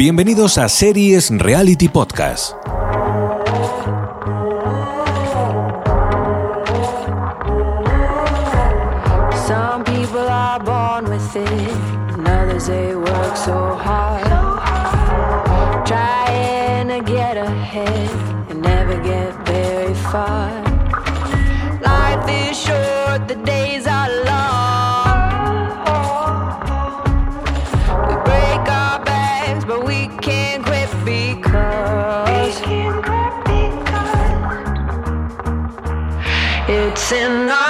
Bienvenidos a Series Reality Podcast. Some people are born with it, and others they work so hard. Trying to get ahead and never get very far. Life is short, the days it's in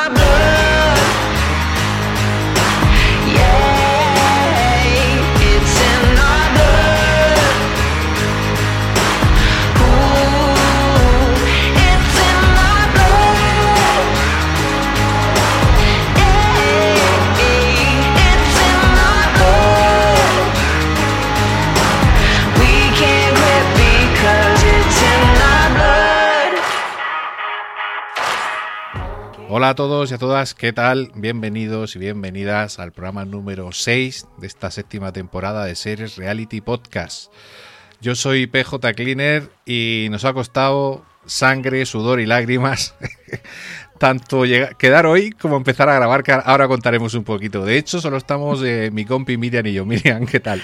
Hola a todos y a todas, ¿qué tal? Bienvenidos y bienvenidas al programa número 6 de esta séptima temporada de Series Reality Podcast. Yo soy PJ Cleaner y nos ha costado sangre, sudor y lágrimas tanto llega- quedar hoy como empezar a grabar, ahora contaremos un poquito. De hecho, solo estamos eh, mi compi Miriam y yo. Miriam, ¿qué tal?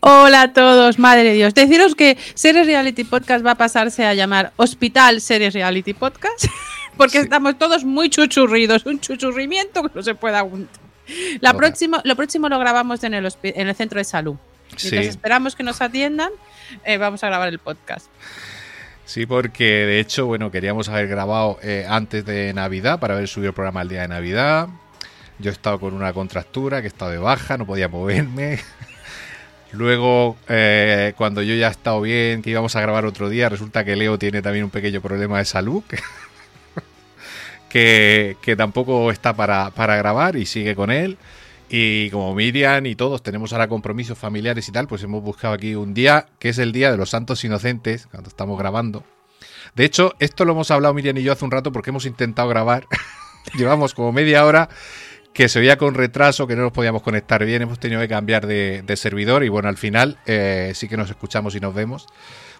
Hola a todos, madre de Dios. Deciros que Series Reality Podcast va a pasarse a llamar Hospital Series Reality Podcast, porque Sí. estamos todos muy chuchurridos, un chuchurrimiento que no se puede aguantar. La próxima, lo próximo lo grabamos en el, en el centro de salud. Sí. Mientras esperamos que nos atiendan, eh, vamos a grabar el podcast. Sí, porque de hecho, bueno, queríamos haber grabado eh, antes de Navidad para haber subido el programa el día de Navidad. Yo he estado con una contractura, que he estado de baja, no podía moverme. Luego, eh, cuando yo ya he estado bien, que íbamos a grabar otro día, resulta que Leo tiene también un pequeño problema de salud, que, que, tampoco está para, para grabar y sigue con él. Y como Miriam y todos tenemos ahora compromisos familiares y tal, pues hemos buscado aquí un día que es el día de los santos inocentes, cuando estamos grabando. De hecho, esto lo hemos hablado Miriam y yo hace un rato porque hemos intentado grabar. Llevamos como media hora que se oía con retraso, que no nos podíamos conectar bien, hemos tenido que cambiar de, de servidor y bueno, al final eh, sí que nos escuchamos y nos vemos.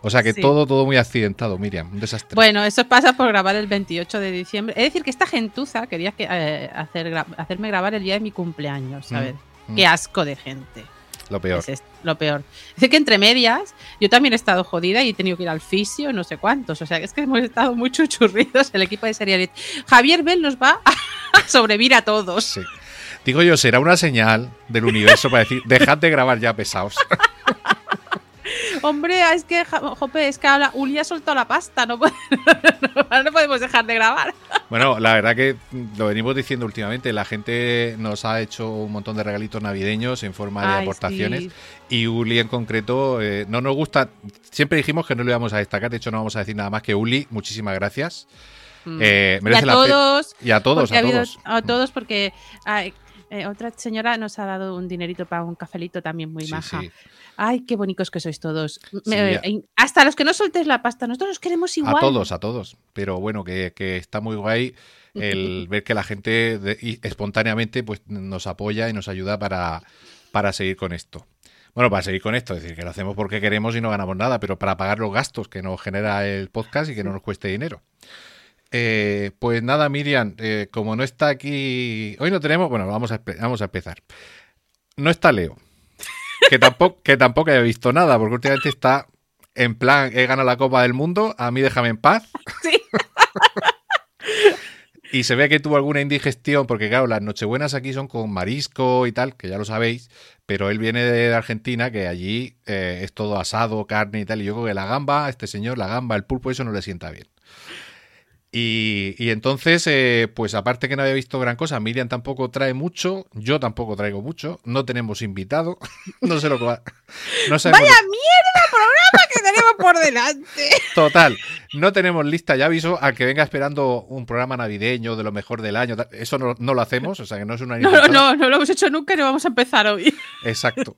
O sea que Sí. todo, todo muy accidentado, Miriam, un desastre. Bueno, eso pasa por grabar el 28 de diciembre. Es decir, que esta gentuza quería que, eh, hacer, gra- hacerme grabar el día de mi cumpleaños, ¿sabes? Mm, mm. Qué asco de gente. Lo peor. Es lo peor. Es que entre medias, yo también he estado jodida y he tenido que ir al fisio, no sé cuántos. O sea, es que hemos estado muy chuchurridos el equipo de Serialit. Javier Bell nos va a sobrevivir a todos. Sí. Digo yo, será una señal del universo para decir, dejad de grabar ya pesados. Hombre, es que, jope, es que ahora Uli ha soltado la pasta, no, puede- no podemos dejar de grabar. Bueno, la verdad que lo venimos diciendo últimamente, la gente nos ha hecho un montón de regalitos navideños en forma de Ay, aportaciones sí. y Uli en concreto eh, no nos gusta, siempre dijimos que no le íbamos a destacar, de hecho no vamos a decir nada más que Uli, muchísimas gracias. Mm. Eh, y a la todos, Y a todos, a ha todos. a todos porque ay, eh, otra señora nos ha dado un dinerito para un cafelito también muy Sí, maja. sí. Ay, qué bonitos que sois todos. Sí, Me- ya. hasta los que no soltéis la pasta, nosotros los queremos igual. A todos, a todos. Pero bueno, que, que está muy guay el ver que la gente de- y espontáneamente pues nos apoya y nos ayuda para, para seguir con esto. Bueno, para seguir con esto, es decir, que lo hacemos porque queremos y no ganamos nada, pero para pagar los gastos que nos genera el podcast y que no nos cueste dinero. Eh, pues nada, Miriam, eh, como no está aquí, hoy no tenemos, bueno, vamos a, vamos a empezar. No está Leo, que tampoco, que tampoco haya visto nada, porque últimamente está en plan, he ganado la Copa del Mundo, a mí déjame en paz. Sí. Y se ve que tuvo alguna indigestión, porque claro, las nochebuenas aquí son con marisco y tal, que ya lo sabéis, pero él viene de Argentina, que allí eh, es todo asado, carne y tal, y yo creo que la gamba, este señor, la gamba, el pulpo, eso no le sienta bien. Y, y entonces, eh, pues aparte que no había visto gran cosa, Miriam tampoco trae mucho, yo tampoco traigo mucho, no tenemos invitado, no sé lo que va. No sabemos Vaya mierda programa que tenemos por delante. Total, no tenemos lista, ya aviso al que venga esperando un programa navideño de lo mejor del año. Eso no, no lo hacemos, o sea que no es una No, no, no, no lo hemos hecho nunca y no vamos a empezar hoy. Exacto.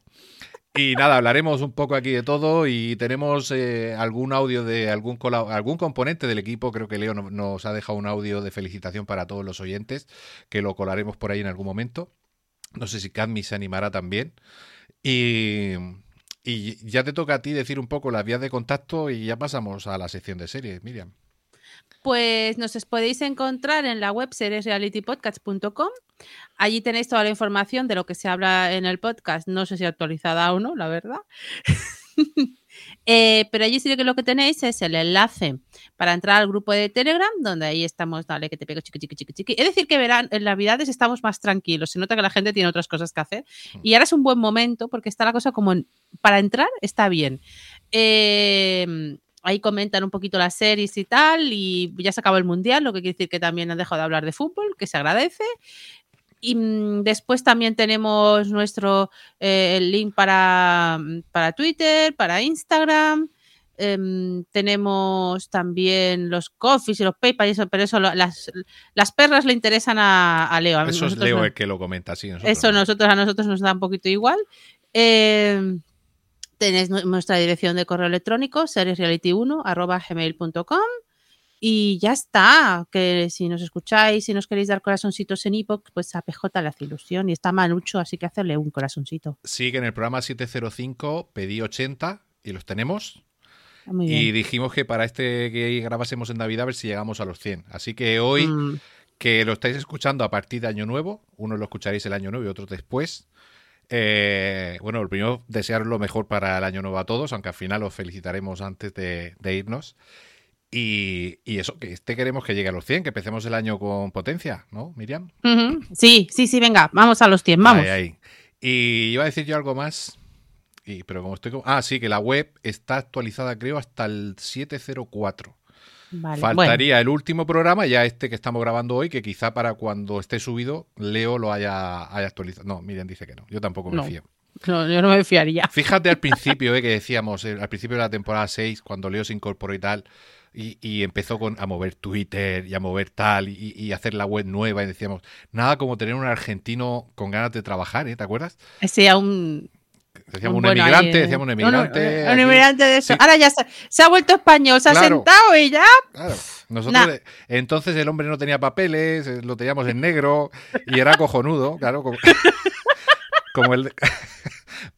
Y nada, hablaremos un poco aquí de todo y tenemos eh, algún audio de algún, algún componente del equipo. Creo que Leo no- nos ha dejado un audio de felicitación para todos los oyentes, que lo colaremos por ahí en algún momento. No sé si Cadmi se animará también. Y, Y ya te toca a ti decir un poco las vías de contacto y ya pasamos a la sección de series, Miriam. Pues nos os podéis encontrar en la web seriesrealitypodcast.com. Allí tenéis toda la información de lo que se habla en el podcast. No sé si actualizada o no, la verdad. Eh, pero allí sí que lo que tenéis es el enlace para entrar al grupo de Telegram, donde ahí estamos, dale, que te pego chiqui, chiqui, chiqui, chiqui. Es decir, que verán, en Navidades estamos más tranquilos. Se nota que la gente tiene otras cosas que hacer. Y ahora es un buen momento porque está la cosa como en- para entrar, está bien. Eh, ahí comentan un poquito las series y tal, y ya se acabó el mundial, lo que quiere decir que también han dejado de hablar de fútbol, que se agradece. Y mm, después también tenemos nuestro eh, el link para, mm, para Twitter, para Instagram. em, tenemos también los coffees y los PayPal, y eso, pero eso lo- las, las perras le interesan a, a Leo. a Eso es Leo no. el que lo comenta, sí. nosotros Eso no. nosotros a nosotros nos da un poquito igual. Eh, tenéis nu- nuestra dirección de correo electrónico, seriesreality1 arroba gmail.com y ya está. Que si nos escucháis, si nos queréis dar corazoncitos en iPod, pues a PJ le hace ilusión y está Manucho, así que hacerle un corazoncito. Sí, que en el programa 705 pedí 80 y los tenemos. Muy Y dijimos que para este que grabásemos en Navidad a ver si llegamos a los 100. Así que hoy, Mm, que lo estáis escuchando a partir de Año Nuevo, unos lo escucharéis el Año Nuevo y otros después. Eh, bueno, el primero, desearos lo mejor para el Año Nuevo a todos, aunque al final os felicitaremos antes de, de irnos. Y, y eso, que este queremos que llegue a los 100, que empecemos el año con potencia, ¿no, Miriam? Sí, sí, sí, venga, vamos a los 100, vamos. Ahí, ahí. Y iba a decir yo algo más, y, pero como estoy... con- Ah, sí, que la web está actualizada creo hasta el 704. Vale, bueno. Faltaría el último programa, ya este que estamos grabando hoy, que quizá para cuando esté subido, Leo lo haya, haya actualizado. No, Miriam dice que no. Yo tampoco me No. fío. No, yo no me fiaría. Fíjate al principio, eh, que decíamos, eh, al principio de la temporada 6, cuando Leo se incorporó y tal, y, y empezó con, a mover Twitter y a mover tal, y, y hacer la web nueva, y decíamos, nada como tener un argentino con ganas de trabajar, ¿eh? ¿Te acuerdas? Ese a un Decíamos un, bueno emigrante, decíamos un No, no, emigrante. un emigrante de eso. Sí. Ahora ya se, se ha vuelto español, se ha sentado y ya. Claro. Nosotros, Nah. entonces el hombre no tenía papeles, eh, lo teníamos en negro y era cojonudo, claro. Como, como el.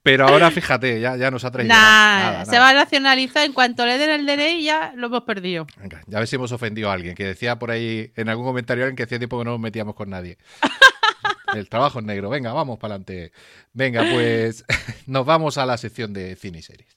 Pero ahora fíjate, ya, ya nos ha traído. Nah, se va a nacionalizar. En cuanto le den el DNI, ya lo hemos perdido. Venga, ya a ver si hemos ofendido a alguien, que decía por ahí en algún comentario alguien que hacía tiempo que no nos metíamos con nadie. El trabajo es negro. Venga, vamos para adelante. Venga, pues nos vamos a la sección de cine y series.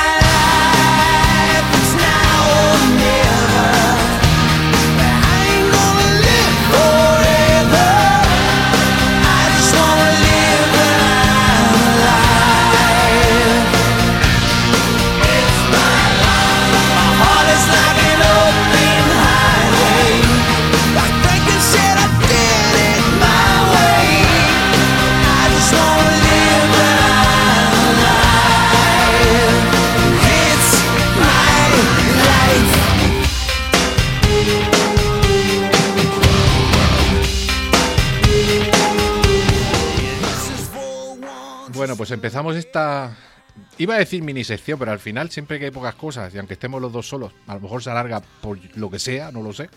Bueno, pues empezamos esta. Iba a decir mini sección, pero al final siempre que hay pocas cosas, y aunque estemos los dos solos, a lo mejor se alarga por lo que sea, no lo sé.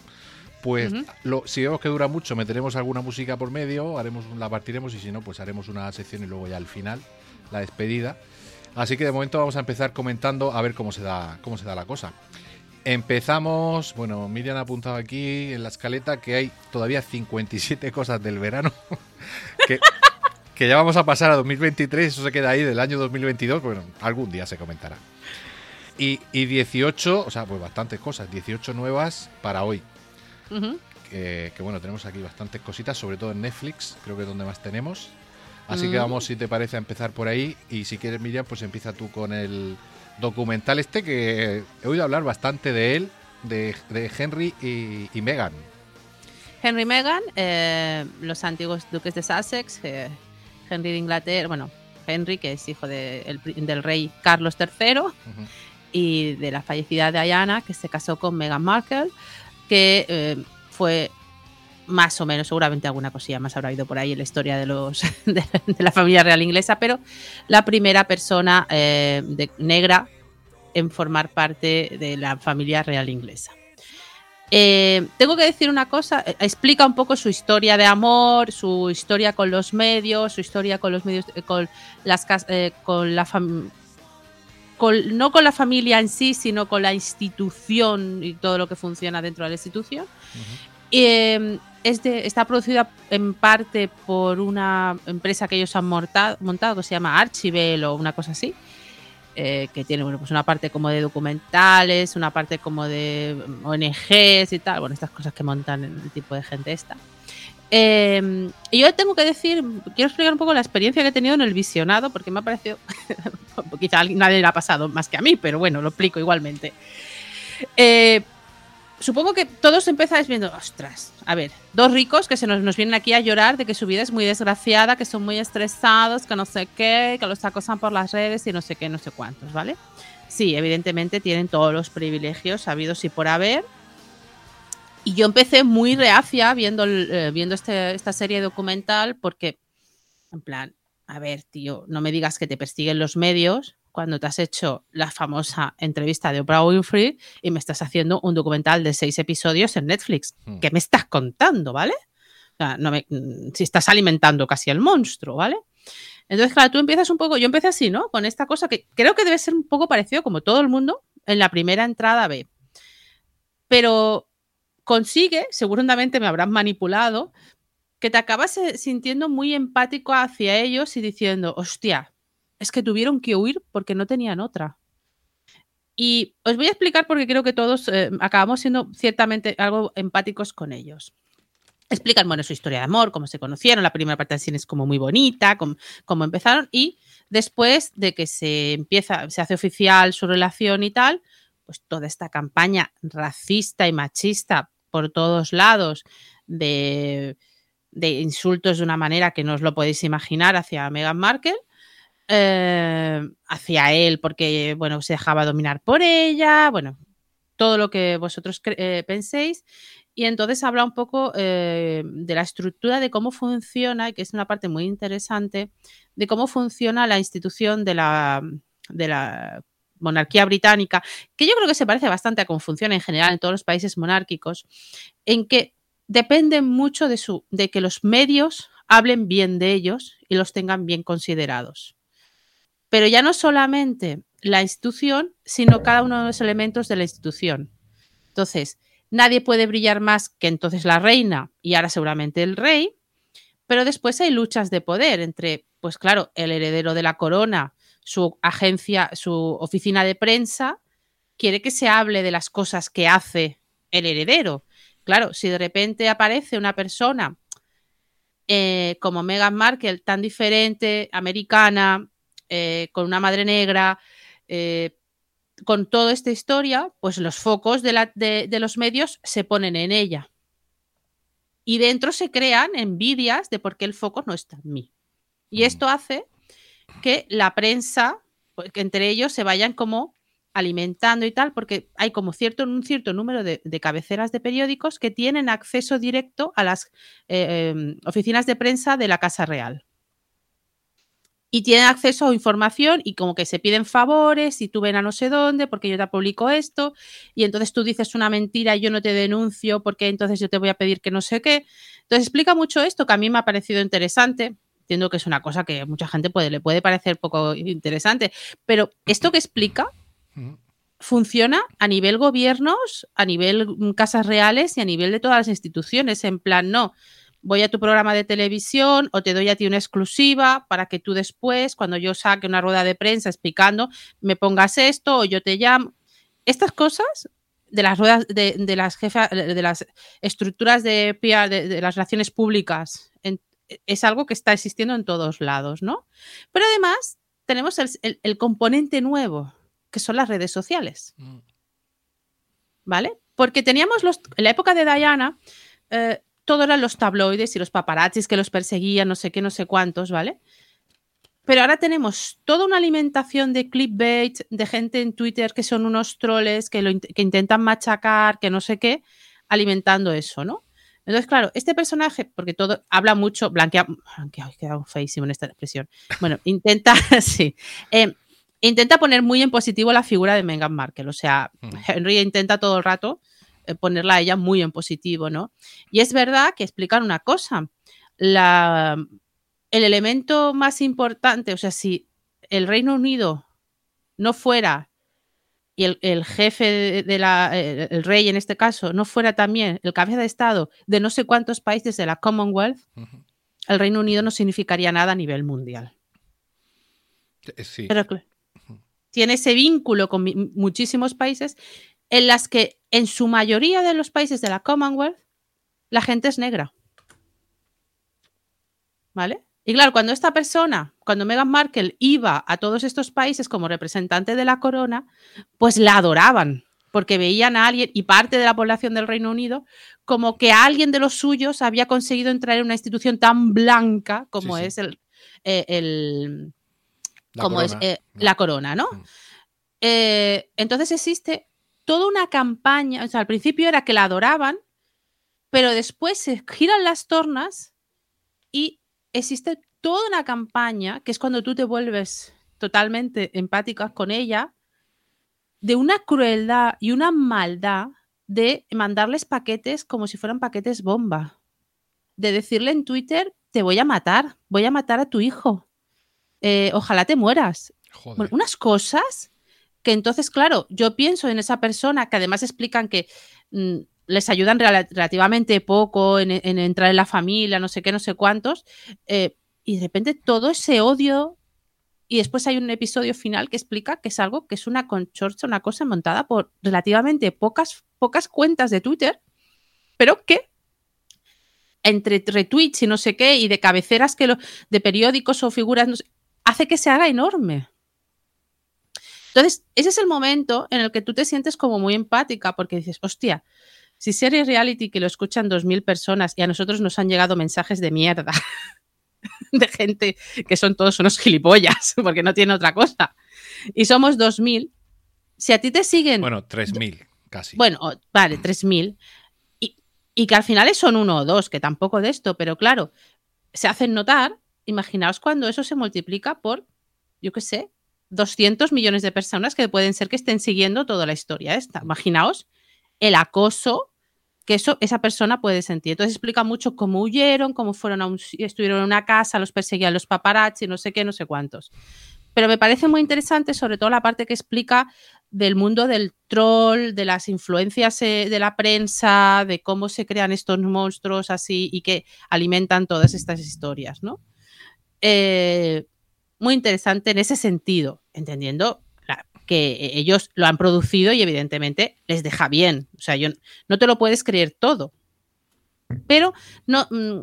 Pues lo- si vemos que dura mucho, meteremos alguna música por medio, haremos la partiremos y si no, pues haremos una sección y luego ya al final, la despedida. Así que de momento vamos a empezar comentando a ver cómo se da, cómo se da la cosa. Empezamos, bueno, Miriam ha apuntado aquí en la escaleta que hay todavía 57 cosas del verano que, que ya vamos a pasar a 2023, eso se queda ahí del año 2022, bueno, algún día se comentará. Y, y 18, o sea, pues bastantes cosas, 18 nuevas para hoy. Que, que, bueno, tenemos aquí bastantes cositas, sobre todo en Netflix, creo que es donde más tenemos. Así que Mm. vamos, si te parece, a empezar por ahí. Y si quieres, Miriam, pues empieza tú con el documental este, que he oído hablar bastante de él, de, de Henry y, y Meghan. Henry y Meghan, eh, los antiguos duques de Sussex, eh, Henry de Inglaterra, bueno, Henry, que es hijo de- el pri- del rey Carlos III, y de la fallecida Diana, que se casó con Meghan Markle, que eh, fue más o menos, seguramente alguna cosilla más habrá habido por ahí en la historia de, los, de, de la familia real inglesa, pero la primera persona eh, de- negra en formar parte de la familia real inglesa. Eh, tengo que decir una cosa, eh, explica un poco su historia de amor, su historia con los medios, su historia con los medios, eh, con las eh, con la fam- con- no con la familia en sí, sino con la institución y todo lo que funciona dentro de la institución. Eh, es de- está producida en parte por una empresa que ellos han montado que se llama Archibel o una cosa así. Eh, que tiene bueno, pues una parte como de documentales, una parte como de ONGs y tal, bueno, estas cosas que montan el tipo de gente esta. Eh, y yo tengo que decir, quiero explicar un poco la experiencia que he tenido en el visionado, porque me ha parecido, quizá nadie le ha pasado más que a mí, pero bueno, lo explico igualmente. Eh, supongo que todos empezáis viendo, ostras, a ver, dos ricos que se nos, nos vienen aquí a llorar de que su vida es muy desgraciada, que son muy estresados, que no sé qué, que los acosan por las redes y no sé qué, no sé cuántos, ¿vale? Sí, evidentemente tienen todos los privilegios habidos y por haber. Y yo empecé muy reacia viendo, eh, viendo este- esta serie documental porque, en plan, a ver, tío, no me digas que te persiguen los medios cuando te has hecho la famosa entrevista de Oprah Winfrey y me estás haciendo un documental de seis episodios en Netflix. Hmm. ¿Qué me estás contando, vale? O sea, no me- si estás alimentando casi al monstruo, ¿vale? Entonces, claro, tú empiezas un poco, yo empecé así, ¿no? Con esta cosa que creo que debe ser un poco parecido como todo el mundo en la primera entrada B. Pero consigue, seguramente me habrán manipulado, que te acabas eh, sintiendo muy empático hacia ellos y diciendo, hostia, es que tuvieron que huir porque no tenían otra. Y os voy a explicar porque creo que todos eh, acabamos siendo ciertamente algo empáticos con ellos. Explican, bueno, su historia de amor, cómo se conocieron, la primera parte del cine es como muy bonita, cómo, cómo empezaron, y después de que se empieza, se hace oficial su relación y tal, pues toda esta campaña racista y machista por todos lados de, de insultos de una manera que no os lo podéis imaginar hacia Meghan Markle, eh, hacia él porque, bueno, se dejaba dominar por ella, bueno, todo lo que vosotros eh, penséis. Y entonces habla un poco eh, de la estructura de cómo funciona, que es una parte muy interesante, de cómo funciona la institución de la, de la monarquía británica, que yo creo que se parece bastante a cómo funciona en general en todos los países monárquicos, en que dependen mucho de, su, de que los medios hablen bien de ellos y los tengan bien considerados. Pero ya no solamente la institución, sino cada uno de los elementos de la institución. Entonces, nadie puede brillar más que entonces la reina y ahora seguramente el rey, pero después hay luchas de poder entre, pues claro, el heredero de la corona, su agencia, su oficina de prensa, quiere que se hable de las cosas que hace el heredero. Claro, si de repente aparece una persona eh, como Meghan Markle, tan diferente, americana, eh, con una madre negra, eh, con toda esta historia, pues los focos de, la- de- de los medios se ponen en ella. Y dentro se crean envidias de por qué el foco no está en mí. Y esto hace que la prensa, pues, que entre ellos se vayan como alimentando y tal, porque hay como cierto, un cierto número de, de cabeceras de periódicos que tienen acceso directo a las eh, eh, oficinas de prensa de la Casa Real. Y tienen acceso a información y como que se piden favores y tú ven a no sé dónde porque yo te publico esto y entonces tú dices una mentira y yo no te denuncio porque entonces yo te voy a pedir que no sé qué. Entonces explica mucho esto que a mí me ha parecido interesante. Entiendo que es una cosa que a mucha gente puede, le puede parecer poco interesante, pero esto que explica funciona a nivel gobiernos, a nivel casas reales y a nivel de todas las instituciones. En plan, no, voy a tu programa de televisión o te doy a ti una exclusiva para que tú después, cuando yo saque una rueda de prensa explicando, me pongas esto o yo te llamo. Estas cosas de las ruedas de, de las jefas, de las estructuras de PR, de, de las relaciones públicas, en- es algo que está existiendo en todos lados, ¿no? Pero además tenemos el- el- el componente nuevo, que son las redes sociales. Mm. ¿vale? Porque teníamos los, en la época de Diana, eh, todo eran los tabloides y los paparazzis que los perseguían, no sé qué, no sé cuántos, ¿vale? Pero ahora tenemos toda una alimentación de clickbait, de gente en Twitter que son unos troles, que, lo que intentan machacar, que no sé qué, alimentando eso, ¿no? Entonces, claro, este personaje, porque todo habla mucho, blanquea, blanquea, queda feísimo en esta expresión. Bueno, intenta, sí, eh, intenta poner muy en positivo la figura de Meghan Markle. O sea, Ujú. Henry intenta todo el rato ponerla a ella muy en positivo, ¿no? Y es verdad que explican una cosa. La, el elemento más importante, o sea, si el Reino Unido no fuera y el, el jefe de, la, eh, el rey en este caso, no fuera también el cabeza de Estado de no sé cuántos países de la Commonwealth, el Reino Unido no significaría nada a nivel mundial. Eh, Sí. Pero tiene ese vínculo con muchísimos países en las que en su mayoría de los países de la Commonwealth la gente es negra. ¿Vale? Y claro, cuando esta persona, cuando Meghan Markle iba a todos estos países como representante de la corona, pues la adoraban, porque veían a alguien y parte de la población del Reino Unido como que alguien de los suyos había conseguido entrar en una institución tan blanca como Sí, sí. es el, eh, el, La como es corona. eh, la corona, ¿no? Mm. Eh, entonces existe toda una campaña, o sea, al principio era que la adoraban, pero después se giran las tornas y existe toda una campaña, que es cuando tú te vuelves totalmente empática con ella, de una crueldad y una maldad de mandarles paquetes como si fueran paquetes bomba. De decirle en Twitter, te voy a matar, voy a matar a tu hijo. Eh, ojalá te mueras. Joder. Unas cosas que entonces, claro, yo pienso en esa persona que además explican que mm, les ayudan rela- relativamente poco en, en entrar en la familia, no sé qué, no sé cuántos, eh, y de repente todo ese odio, y después hay un episodio final que explica que es algo que es una conchorcha, una cosa montada por relativamente pocas, pocas cuentas de Twitter, pero que entre retweets y no sé qué, y de cabeceras que lo, de periódicos o figuras, hace que se haga enorme. Entonces, ese es el momento en el que tú te sientes como muy empática porque dices, hostia, si serie reality que lo escuchan 2.000 personas y a nosotros nos han llegado mensajes de mierda de gente que son todos unos gilipollas porque no tienen otra cosa y somos 2.000, si a ti te siguen, bueno, Bueno, 3.000 casi. o- vale, 3.000 y, y que al final son uno o dos, que tampoco de esto, pero claro, se hacen notar, imaginaos cuando eso se multiplica por, yo qué sé, 200 millones de personas que pueden ser que estén siguiendo toda la historia esta. Imaginaos el acoso que eso, esa persona puede sentir. Entonces explica mucho cómo huyeron, cómo fueron a un, estuvieron en una casa, los perseguían los paparazzi, no sé qué, no sé cuántos. Pero me parece muy interesante, sobre todo la parte que explica del mundo del troll, de las influencias eh, de la prensa, de cómo se crean estos monstruos así y que alimentan todas estas historias, ¿no? Eh, muy interesante en ese sentido, entendiendo la- que ellos lo han producido y evidentemente les deja bien. O sea, yo, no te lo puedes creer todo. Pero no, mm,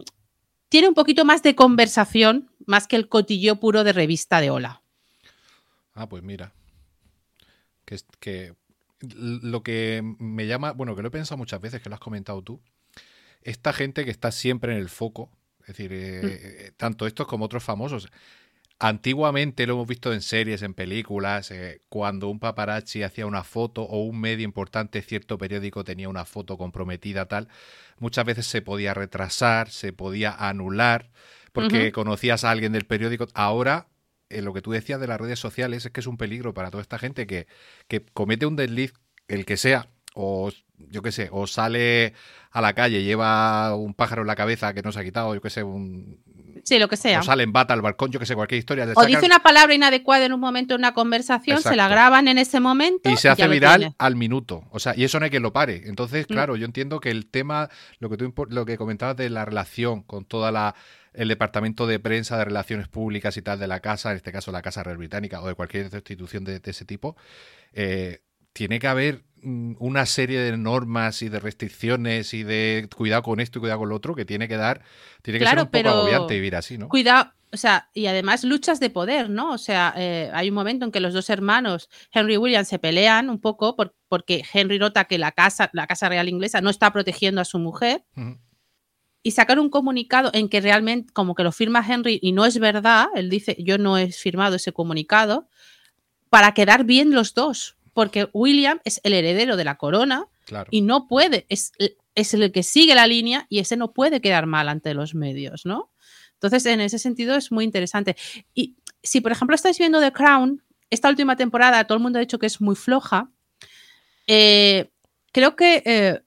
tiene un poquito más de conversación, más que el cotilleo puro de revista de Hola. Ah, pues mira. Que, es- que lo que me llama, bueno, que lo he pensado muchas veces, que lo has comentado tú, esta gente que está siempre en el foco, es decir, eh, eh, tanto estos como otros famosos. Antiguamente lo hemos visto en series, en películas, eh, cuando un paparazzi hacía una foto o un medio importante, cierto periódico tenía una foto comprometida, tal, muchas veces se podía retrasar, se podía anular, porque conocías a alguien del periódico. Ahora, eh, lo que tú decías de las redes sociales es que es un peligro para toda esta gente que, que comete un desliz, el que sea, o yo qué sé, o sale a la calle, lleva un pájaro en la cabeza que no se ha quitado, yo qué sé, un, Sí, lo que sea. o sale en bata al balcón, yo que sé, cualquier historia. le O dice una palabra inadecuada en un momento en una conversación, se la graban en ese momento y se hace viral al minuto. O sea, y eso no hay quien lo pare. Entonces, Mm. claro, yo entiendo que el tema, lo que tú lo que comentabas de la relación con toda la el departamento de prensa de relaciones públicas y tal de la casa, en este caso la Casa Real Británica o de cualquier institución de, de ese tipo, eh, tiene que haber mm, una serie de normas y de restricciones y de cuidado con esto y cuidado con lo otro que tiene que dar, tiene que Claro, ser un poco agobiante vivir así, ¿no? Cuidado, o sea, y además luchas de poder, ¿no? O sea, eh, hay un momento en que los dos hermanos, Henry y William, se pelean un poco por- porque Henry nota que la casa, la casa real inglesa no está protegiendo a su mujer y sacar un comunicado en que realmente como que lo firma Henry y no es verdad, él dice yo no he firmado ese comunicado, para quedar bien los dos, porque William es el heredero de la corona Claro. y no puede, es, es el que sigue la línea y ese no puede quedar mal ante los medios, ¿no? Entonces, en ese sentido es muy interesante. Y si, por ejemplo, estáis viendo The Crown, esta última temporada, todo el mundo ha dicho que es muy floja, eh, creo que eh,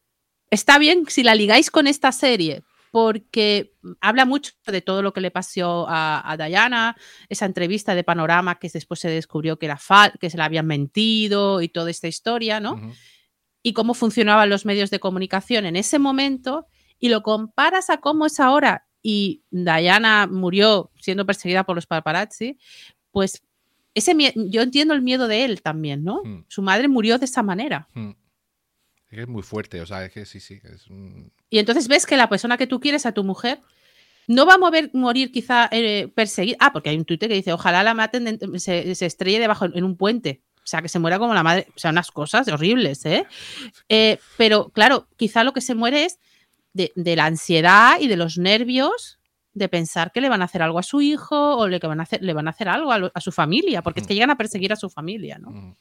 está bien si la ligáis con esta serie, porque habla mucho de todo lo que le pasó a, a Diana, esa entrevista de panorama que después se descubrió que era que se la habían mentido y toda esta historia, ¿no? Y cómo funcionaban los medios de comunicación en ese momento y lo comparas a cómo es ahora y Diana murió siendo perseguida por los paparazzi, pues ese yo entiendo el miedo de él también, ¿no? Hmm. Su madre murió de esa manera. Mm. Es que es muy fuerte, o sea, es que sí, sí. Es un- Y entonces ves que la persona que tú quieres a tu mujer no va a mover, morir quizá eh, perseguida. Ah, porque hay un tuite que dice, ojalá la maten, se, se estrelle debajo en un puente. O sea, que se muera como la madre. O sea, unas cosas horribles, ¿eh? Eh, pero claro, quizá lo que se muere es de, de la ansiedad y de los nervios de pensar que le van a hacer algo a su hijo o le, que van a hacer, le van a hacer algo a, lo- a su familia, porque es que llegan a perseguir a su familia, ¿no? mm.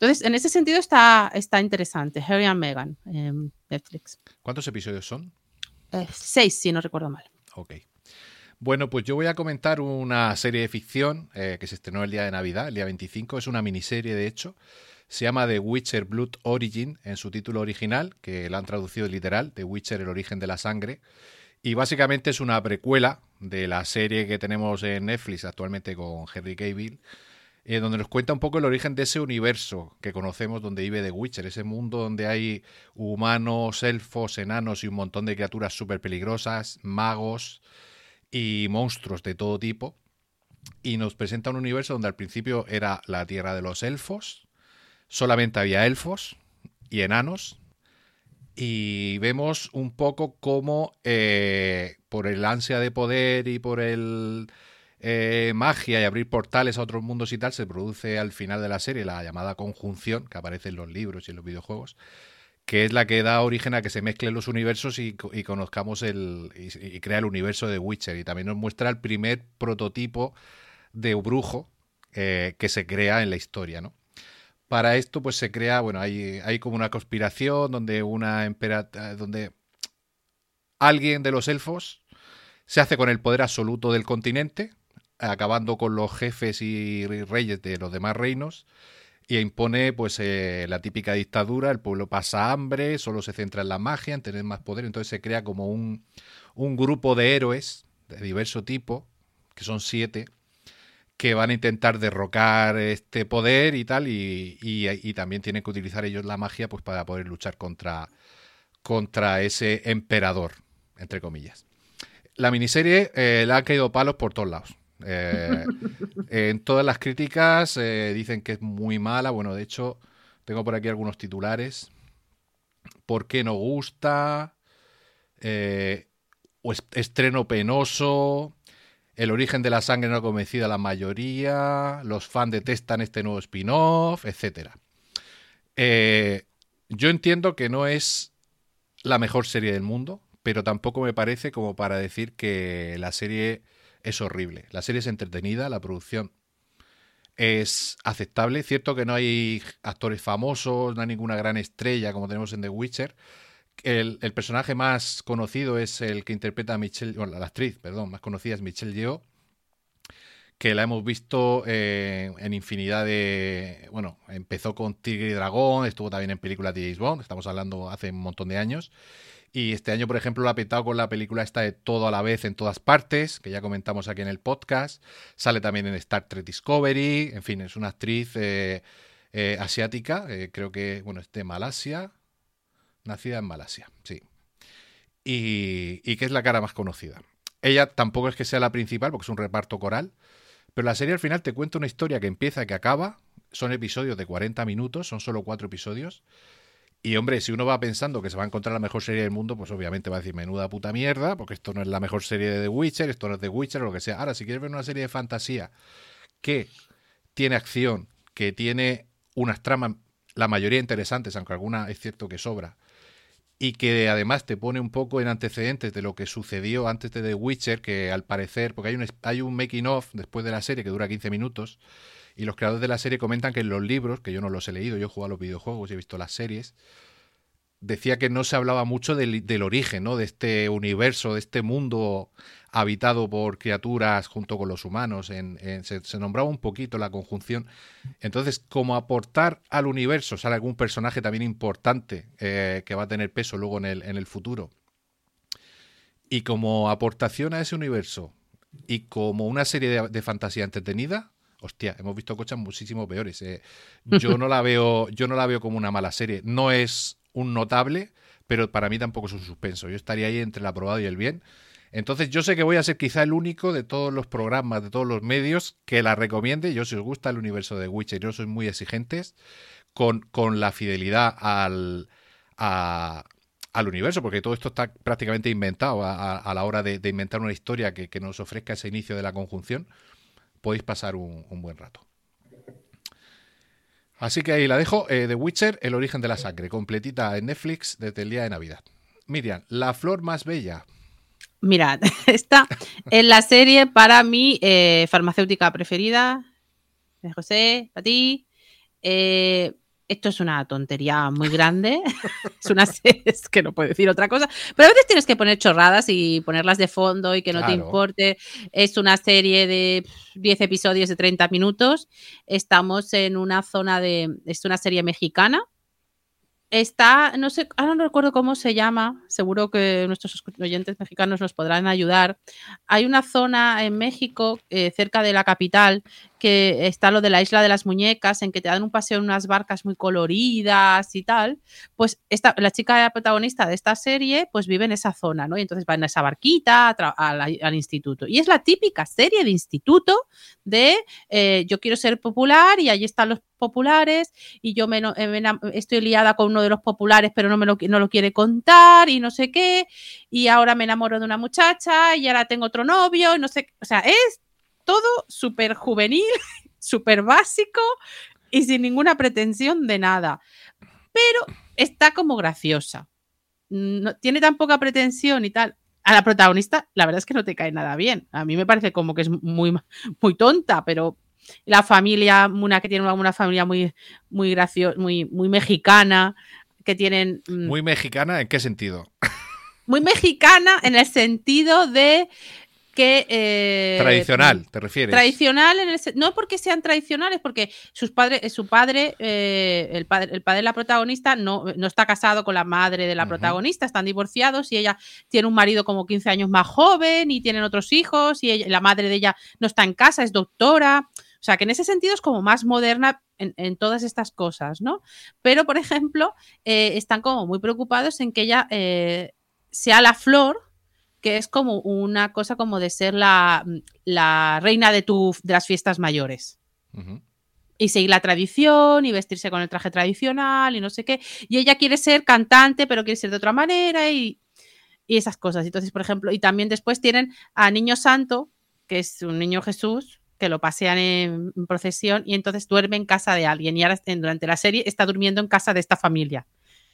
Entonces, en ese sentido está, está interesante. Harry and Meghan, en Netflix. ¿Cuántos episodios son? Eh, seis, si no recuerdo mal. Ok. Bueno, pues yo voy a comentar una serie de ficción eh, que se estrenó el día de Navidad, el día 25. Es una miniserie, de hecho. Se llama The Witcher Blood Origin en su título original, que la han traducido literal, The Witcher, el origen de la sangre. Y básicamente es una precuela de la serie que tenemos en Netflix actualmente con Henry Cavill, eh, donde nos cuenta un poco el origen de ese universo que conocemos donde vive The Witcher, ese mundo donde hay humanos, elfos, enanos y un montón de criaturas súper peligrosas, magos y monstruos de todo tipo. Y nos presenta un universo donde al principio era la tierra de los elfos, solamente había elfos y enanos. Y vemos un poco cómo eh, por el ansia de poder y por el eh, magia y abrir portales a otros mundos y tal, se produce al final de la serie la llamada conjunción que aparece en los libros y en los videojuegos, que es la que da origen a que se mezclen los universos y, co- y conozcamos el. Y, crea el universo de Witcher. Y también nos muestra el primer prototipo de brujo eh, que se crea en la historia, ¿no? Para esto, pues se crea, bueno, hay, hay como una conspiración donde una emperatriz, donde alguien de los elfos se hace con el poder absoluto del continente, acabando con los jefes y reyes de los demás reinos, y impone pues eh, la típica dictadura, el pueblo pasa hambre, solo se centra en la magia, en tener más poder, entonces se crea como un, un grupo de héroes de diverso tipo, que son siete, que van a intentar derrocar este poder y tal, y, también tienen que utilizar ellos la magia pues para poder luchar contra, contra ese emperador, entre comillas. La miniserie eh, le han caído palos por todos lados. Eh, en todas las críticas eh, dicen que es muy mala. Bueno, de hecho, tengo por aquí algunos titulares. ¿Por qué no gusta? Eh, estreno penoso. El origen de la sangre no ha convencido a la mayoría. Los fans detestan este nuevo spin-off, etc. yo entiendo que no es la mejor serie del mundo, pero tampoco me parece como para decir que la serie es horrible. La serie es entretenida, la producción es aceptable. Cierto que no hay actores famosos, no hay ninguna gran estrella como tenemos en The Witcher. El, personaje más conocido es el que interpreta a Michelle, bueno, la actriz, perdón, más conocida es Michelle Yeoh, que la hemos visto eh, en infinidad de, bueno, empezó con Tigre y Dragón, estuvo también en películas de James Bond, estamos hablando hace un montón de años. Y este año, por ejemplo, lo ha petado con la película esta de Todo a la vez en todas partes, que ya comentamos aquí en el podcast. Sale también en Star Trek Discovery. En fin, es una actriz eh, eh, asiática, eh, creo que, bueno, es de Malasia. Nacida en Malasia, sí. Y, que es la cara más conocida. Ella tampoco es que sea la principal, porque es un reparto coral. Pero la serie al final te cuenta una historia que empieza y que acaba. Son episodios de 40 minutos, son solo cuatro episodios. Y hombre, si uno va pensando que se va a encontrar la mejor serie del mundo, pues obviamente va a decir menuda puta mierda, porque esto no es la mejor serie de The Witcher, esto no es The Witcher o lo que sea. Ahora, si quieres ver una serie de fantasía que tiene acción, que tiene unas tramas, la mayoría interesantes, aunque alguna es cierto que sobra, y que además te pone un poco en antecedentes de lo que sucedió antes de The Witcher, que al parecer, porque hay un, hay un making of después de la serie que dura 15 minutos, y los creadores de la serie comentan que en los libros, que yo no los he leído, yo he jugado a los videojuegos y he visto las series, decía que no se hablaba mucho del, origen, ¿no? De este universo, de este mundo habitado por criaturas junto con los humanos. En, se, nombraba un poquito la conjunción. Entonces, como aportar al universo, sale algún personaje también importante eh, que va a tener peso luego en el, futuro. Y como aportación a ese universo y como una serie de fantasía entretenida, hostia, hemos visto cosas muchísimo peores. eh. Yo no la veo, yo no la veo como una mala serie. No es un notable, pero para mí tampoco es un suspenso. Yo estaría ahí entre el aprobado y el bien. Entonces yo sé que voy a ser quizá el único de todos los programas, de todos los medios que la recomiende. Yo si os gusta el universo de Witcher, yo soy muy exigentes con, con la fidelidad al, a- al universo, porque todo esto está prácticamente inventado a, a- a la hora de, de inventar una historia que, que nos ofrezca ese inicio de la conjunción. Podéis pasar un, un buen rato. Así que ahí la dejo. eh, The Witcher, El origen de la sangre, completita en Netflix desde el día de Navidad. Miriam, La flor más bella. Mirad, esta es la serie para mi eh, farmacéutica preferida. Eh, José, para ti. Eh, esto es una tontería muy grande. es una serie, es que no puedo decir otra cosa. Pero a veces tienes que poner chorradas y ponerlas de fondo y que no te importe. Es una serie de pff, 10 episodios de 30 minutos. Estamos en una zona de. Es una serie mexicana. Está, no sé, ahora no recuerdo cómo se llama, seguro que nuestros oyentes mexicanos nos podrán ayudar. Hay una zona en México, eh, cerca de la capital, que está lo de la isla de las muñecas, en que te dan un paseo en unas barcas muy coloridas y tal. Pues esta, la chica protagonista de esta serie, pues vive en esa zona, ¿no? Y entonces va en esa barquita al instituto. Y es la típica serie de instituto de eh, yo quiero ser popular y allí están los populares y yo eh, estoy liada con uno de los populares pero no me lo, no lo quiere contar y no sé qué y ahora me enamoro de una muchacha y ahora tengo otro novio y no sé, o sea, es todo súper juvenil, súper básico y sin ninguna pretensión de nada, pero está como graciosa. No, tiene tan poca pretensión y tal. A la protagonista, la verdad es que no te cae nada bien. A mí me parece como que es muy, muy tonta, pero la familia, una que tiene una, una familia muy, muy graciosa, muy, muy mexicana, que tienen mm, Muy mexicana, ¿en qué sentido? muy mexicana en el sentido de que eh, Tradicional, ¿te refieres? tradicional en el no porque sean tradicionales porque sus padres eh, su padre eh, el padre el padre de la protagonista no, no está casado con la madre de la protagonista están divorciados y ella tiene un marido como 15 años más joven y tienen otros hijos y ella- la madre de ella no está en casa es doctora. O sea que en ese sentido es como más moderna en, en todas estas cosas no pero por ejemplo eh, están como muy preocupados en que ella eh, sea la flor que es como una cosa como de ser la, la reina de, tu, de las fiestas mayores. Y seguir la tradición y vestirse con el traje tradicional y no sé qué. Y ella quiere ser cantante, pero quiere ser de otra manera y, y esas cosas. Entonces, por ejemplo, y también después tienen a Niño Santo, que es un niño Jesús, que lo pasean en, en procesión y entonces duerme en casa de alguien. Y ahora durante la serie está durmiendo en casa de esta familia.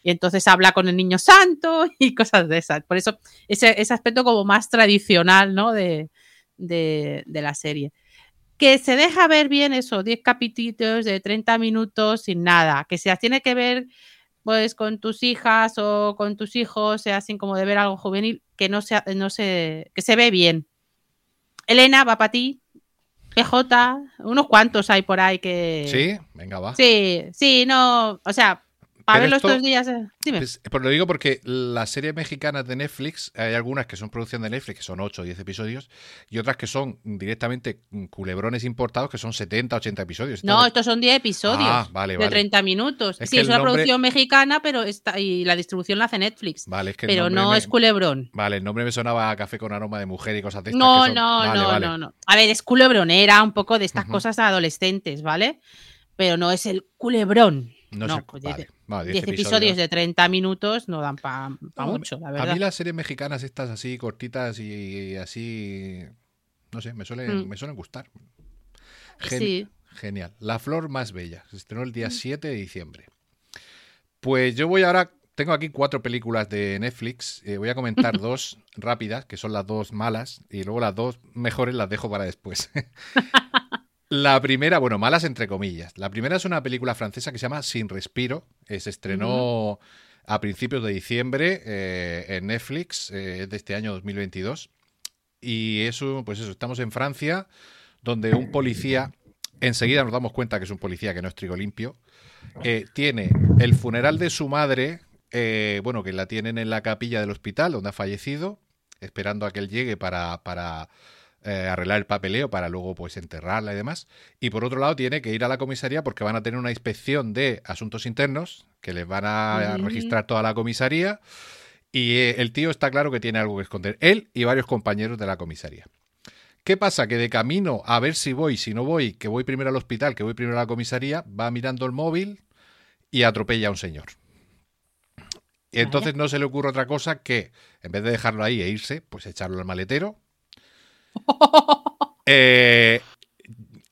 Y entonces habla con el niño santo y cosas de esas. Por eso ese, ese aspecto como más tradicional, ¿no? De, de, de la serie. Que se deja ver bien eso, 10 capítulos de 30 minutos sin nada. Que se las tiene que ver pues con tus hijas o con tus hijos, sea así como de ver algo juvenil, que no se, no se, que se ve bien. Elena, va para ti. PJ, unos cuantos hay por ahí que. Sí, venga, va. Sí, sí, no. O sea, para verlo estos días. eh, Dime. Pues, pues lo digo porque las series mexicanas de Netflix, hay algunas que son producción de Netflix, que son 8 o 10 episodios, y otras que son directamente culebrones importados, que son 70, 80 episodios. No, estos son 10 episodios Ah, vale, de vale. 30 minutos. Es sí, es una nombre- producción mexicana, pero está y la distribución la hace Netflix. Vale, es que el pero no me- es culebrón. Vale, el nombre me sonaba a café con aroma de mujer y cosas de estas. No, que son- no, Vale, no, no, no. A ver, es culebronera, un poco de estas cosas adolescentes, ¿vale? Pero no es el culebrón. No, No, sé, pues vale. diez- Vale, 10 episodios de 30 minutos no dan para No, mucho, la A mí las series mexicanas estas así cortitas y así, no sé, me suelen, Mm. me suelen gustar. Gen- Sí. Genial. La flor más bella. Se estrenó el día 7 de diciembre. Pues yo voy ahora tengo aquí cuatro películas de Netflix. eh, voy a comentar dos rápidas, que son las dos malas, y luego las dos mejores las dejo para después. La primera, bueno, malas entre comillas. La primera es una película francesa que se llama Sin Respiro. eh, se estrenó a principios de diciembre eh, en Netflix, eh, es de este año 2022. Y eso, pues eso, estamos en Francia, donde un policía, enseguida nos damos cuenta que es un policía que no es trigo limpio, eh, tiene el funeral de su madre, bueno, que la tienen en la capilla del hospital donde ha fallecido, esperando a que él llegue para, para eh, arreglar el papeleo, para luego pues enterrarla y demás. Y por otro lado tiene que ir a la comisaría porque van a tener una inspección de asuntos internos, que les van a registrar toda la comisaría. Y eh, el tío está claro que tiene algo que esconder. Él y varios compañeros de la comisaría. ¿Qué pasa? Que de camino a ver si voy, si no voy, que voy primero al hospital, que voy primero a la comisaría, va mirando el móvil y atropella a un señor. Y entonces no se le ocurre otra cosa que, en vez de dejarlo ahí e irse, pues echarlo al maletero. Eh,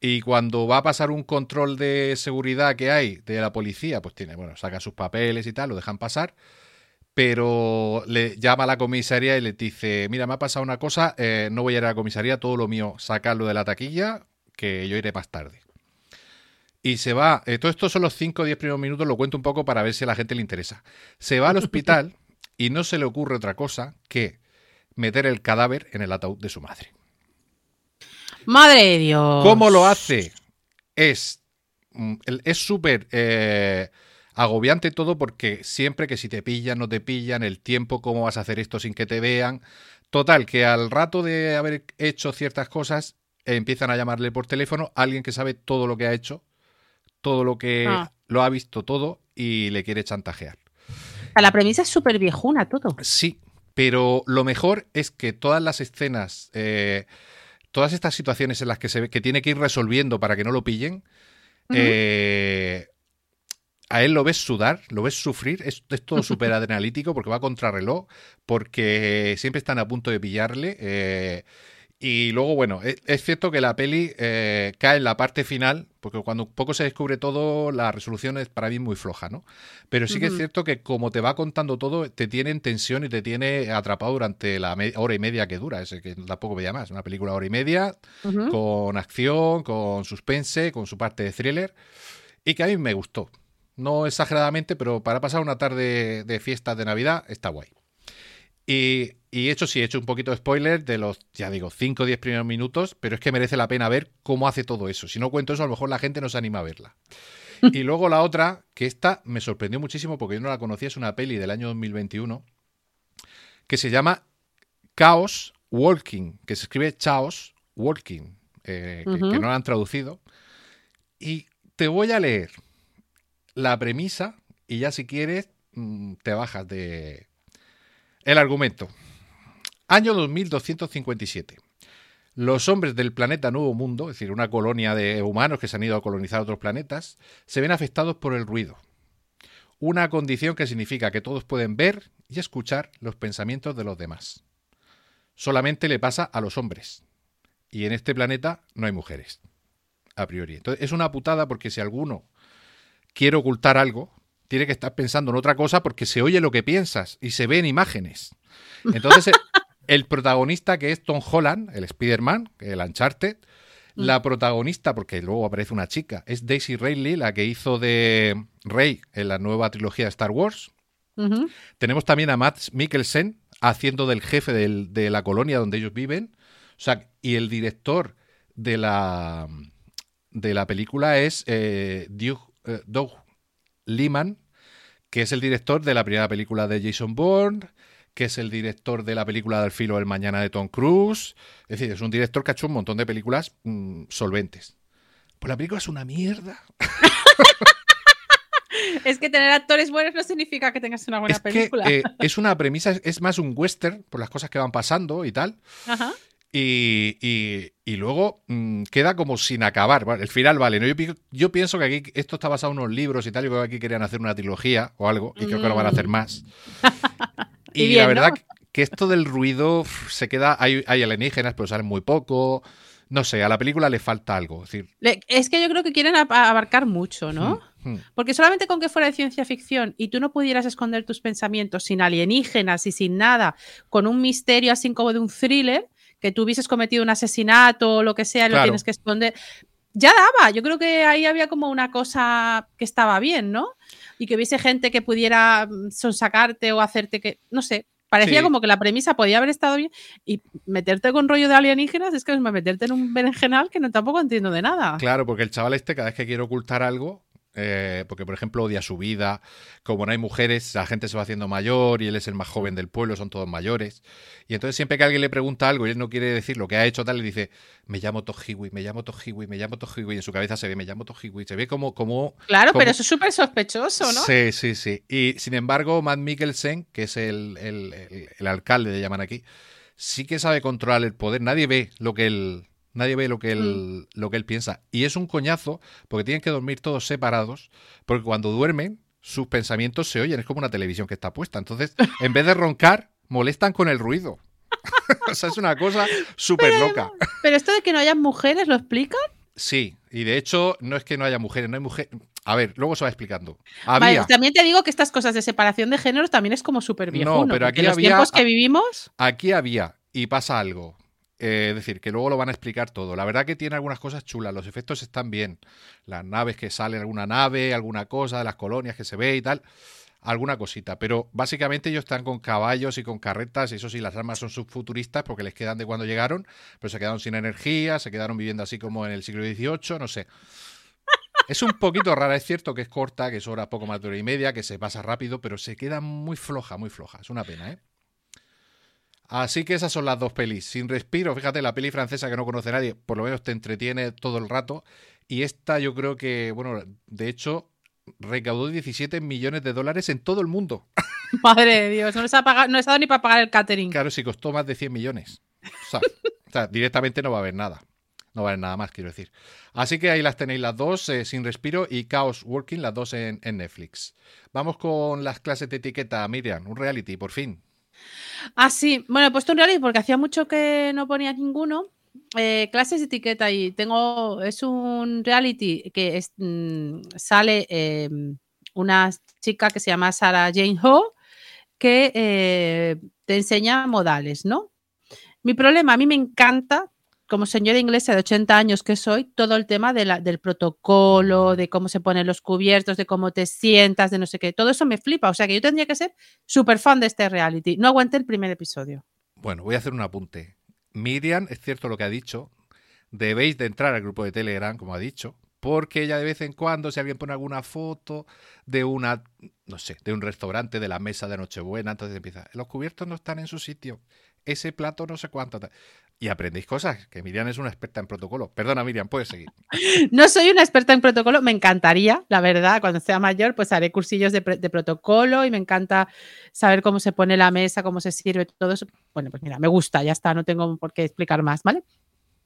y cuando va a pasar un control de seguridad que hay de la policía, pues tiene, bueno, saca sus papeles y tal, lo dejan pasar. Pero le llama a la comisaría y le dice: Mira, me ha pasado una cosa, eh, no voy a ir a la comisaría, todo lo mío, sacarlo de la taquilla, que yo iré más tarde. Y se va, eh, todo esto son los 5 o 10 primeros minutos, lo cuento un poco para ver si a la gente le interesa. Se va al hospital y no se le ocurre otra cosa que meter el cadáver en el ataúd de su madre. Madre de Dios. ¿Cómo lo hace? Es mm, es súper eh, agobiante todo porque siempre que si te pillan, no te pillan, el tiempo, cómo vas a hacer esto sin que te vean. Total, que al rato de haber hecho ciertas cosas, eh, empiezan a llamarle por teléfono a alguien que sabe todo lo que ha hecho, todo lo que Ah. lo ha visto todo y le quiere chantajear. La premisa es súper viejuna todo. Sí, pero lo mejor es que todas las escenas, eh, todas estas situaciones en las que se que tiene que ir resolviendo para que no lo pillen, eh, a él lo ves sudar, lo ves sufrir, es, es todo súper adrenalítico porque va a contrarreloj, porque siempre están a punto de pillarle. eh, y luego, bueno, es, es cierto que la peli eh, cae en la parte final, porque cuando un poco se descubre todo, la resolución es para mí muy floja, ¿no? Pero sí que es cierto que como te va contando todo, te tiene en tensión y te tiene atrapado durante la hora y media que dura, es que tampoco veía más, una película hora y media, con acción, con suspense, con su parte de thriller, y que a mí me gustó. No exageradamente, pero para pasar una tarde de fiestas de Navidad está guay. Y, y hecho, sí, he hecho un poquito de spoiler de los, ya digo, 5 o 10 primeros minutos, pero es que merece la pena ver cómo hace todo eso. Si no cuento eso, a lo mejor la gente no se anima a verla. Y luego la otra, que esta me sorprendió muchísimo porque yo no la conocía, es una peli del año 2021 que se llama Chaos Walking, que se escribe Chaos Walking, eh, que- que no la han traducido. Y te voy a leer la premisa y ya si quieres mm, te bajas de el argumento. Año 2257. Los hombres del planeta Nuevo Mundo, es decir, una colonia de humanos que se han ido a colonizar otros planetas, se ven afectados por el ruido. Una condición que significa que todos pueden ver y escuchar los pensamientos de los demás. Solamente le pasa a los hombres. Y en este planeta no hay mujeres. A priori. Entonces es una putada porque si alguno quiere ocultar algo, tiene que estar pensando en otra cosa porque se oye lo que piensas y se ven imágenes. Entonces, el, protagonista que es Tom Holland, el Spider-Man, el Uncharted, la protagonista, porque luego aparece una chica, es Daisy Ridley, la que hizo de Rey en la nueva trilogía de Star Wars. Tenemos también a Matt Mikkelsen haciendo del jefe del- de la colonia donde ellos viven. O sea, y el director de la, de la película es eh, Doug, eh, Doug Liman, que es el director de la primera película de Jason Bourne, que es el director de la película del filo del mañana de Tom Cruise. Es decir, es un director que ha hecho un montón de películas mm, solventes. Pues la película es una mierda. Es que tener actores buenos no significa que tengas una buena es que película. eh, es una premisa, es- más un western por las cosas que van pasando y tal. Ajá. Y, y- y luego mm, queda como sin acabar. El final vale. ¿no? Yo, yo pienso que aquí esto está basado en unos libros y tal. Yo creo que aquí querían hacer una trilogía o algo. Y creo que lo van a hacer Mm. más. Y y bien, la verdad ¿no? que- esto del ruido se queda. Hay, hay alienígenas, pero salen muy poco. No sé, a la película le falta algo. Es decir, Es que yo creo que quieren abarcar mucho, ¿no? Hmm. Porque solamente con que fuera de ciencia ficción y tú no pudieras esconder tus pensamientos sin alienígenas y sin nada, con un misterio así como de un thriller, que tú hubieses cometido un asesinato o lo que sea, y lo tienes que esconder. Ya daba, yo creo que ahí había como una cosa que estaba bien, ¿no? Y que hubiese gente que pudiera mm, sonsacarte o hacerte que, no sé, parecía Sí. como que la premisa podía haber estado bien y meterte con rollo de alienígenas es que es meterte en un berenjenal que no tampoco entiendo de nada. Claro, porque el chaval este, cada vez que quiere ocultar algo, eh, porque por ejemplo odia su vida, como no hay mujeres, la gente se va haciendo mayor y él es el más joven del pueblo, son todos mayores. Y entonces siempre que alguien le pregunta algo y él no quiere decir lo que ha hecho, tal, le dice, me llamo Tojiwi, me llamo Tojiwi, me llamo Tojiwi, y en su cabeza se ve, me llamo Tojiwi, se ve como... como Claro, como- pero eso es súper sospechoso, ¿no? Sí, sí, sí. Y sin embargo, Matt Mikkelsen, que es el, el- el- el alcalde, le llaman aquí, sí que sabe controlar el poder. Nadie ve lo que él, nadie ve lo que él, lo que él piensa. Y es un coñazo, porque tienen que dormir todos separados, porque cuando duermen, sus pensamientos se oyen. Es como una televisión que está puesta. Entonces, en vez de roncar, molestan con el ruido. o sea, es una cosa súper loca. Pero esto de que no haya mujeres, ¿lo explican? Sí, y de hecho, no es que no haya mujeres, no hay mujeres. A ver, luego se va explicando. Vale, Había. también te digo que estas cosas de separación de géneros también es como súper viejo. pero aquí en los había- tiempos que vivimos. Aquí había, y pasa algo. Eh, es decir, que luego lo van a explicar todo. La verdad que tiene algunas cosas chulas, los efectos están bien. Las naves que salen, alguna nave, alguna cosa, las colonias que se ve y tal, alguna cosita. Pero básicamente ellos están con caballos y con carretas, y eso sí, las armas son subfuturistas porque les quedan de cuando llegaron, pero se quedaron sin energía, se quedaron viviendo así como en el siglo XVIII, no sé. Es un poquito rara, es cierto que es corta, que es hora poco más de hora y media, que se pasa rápido, pero se queda muy floja, muy floja. Es una pena, ¿eh? Así que esas son las dos pelis. Sin respiro, fíjate, la peli francesa que no conoce nadie, por lo menos te entretiene todo el rato. Y esta yo creo que, bueno, de hecho, recaudó 17 millones de dólares en todo el mundo. Madre de Dios, no les ha, pagado, no les ha dado ni para pagar el catering. Claro, si costó más de 100 millones. O sea, o sea, directamente no va a haber nada. No va a haber nada más, quiero decir. Así que ahí las tenéis las dos, eh, Sin Respiro y Chaos Working, las dos en, en Netflix. Vamos con las clases de etiqueta, Miriam, un reality, por fin. Ah, sí. Bueno, he puesto un reality porque hacía mucho que no ponía ninguno. Eh, clases de etiqueta y tengo. Es un reality que es, mm, sale eh, una chica que se llama Sarah Jane Ho que eh, te enseña modales, ¿no? Mi problema, a mí me encanta, como señora inglesa de 80 años que soy, todo el tema del protocolo, de cómo se ponen los cubiertos, de cómo te sientas, de no sé qué. Todo eso me flipa. O sea que yo tendría que ser súper fan de este reality. No aguanté el primer episodio. Bueno, voy a hacer un apunte. Miriam, es cierto lo que ha dicho, debéis de entrar al grupo de Telegram, como ha dicho, porque ella de vez en cuando, si alguien pone alguna foto de una, no sé, de un restaurante, de la mesa de Nochebuena, entonces empieza, los cubiertos no están en su sitio, ese plato no sé cuánto. Tal". Y aprendéis cosas, que Miriam es una experta en protocolo. Perdona, Miriam, puedes seguir. No soy una experta en protocolo, me encantaría, la verdad, cuando sea mayor, pues haré cursillos de, protocolo y me encanta saber cómo se pone la mesa, cómo se sirve, todo eso. Bueno, pues mira, me gusta, ya está, no tengo por qué explicar más, ¿vale?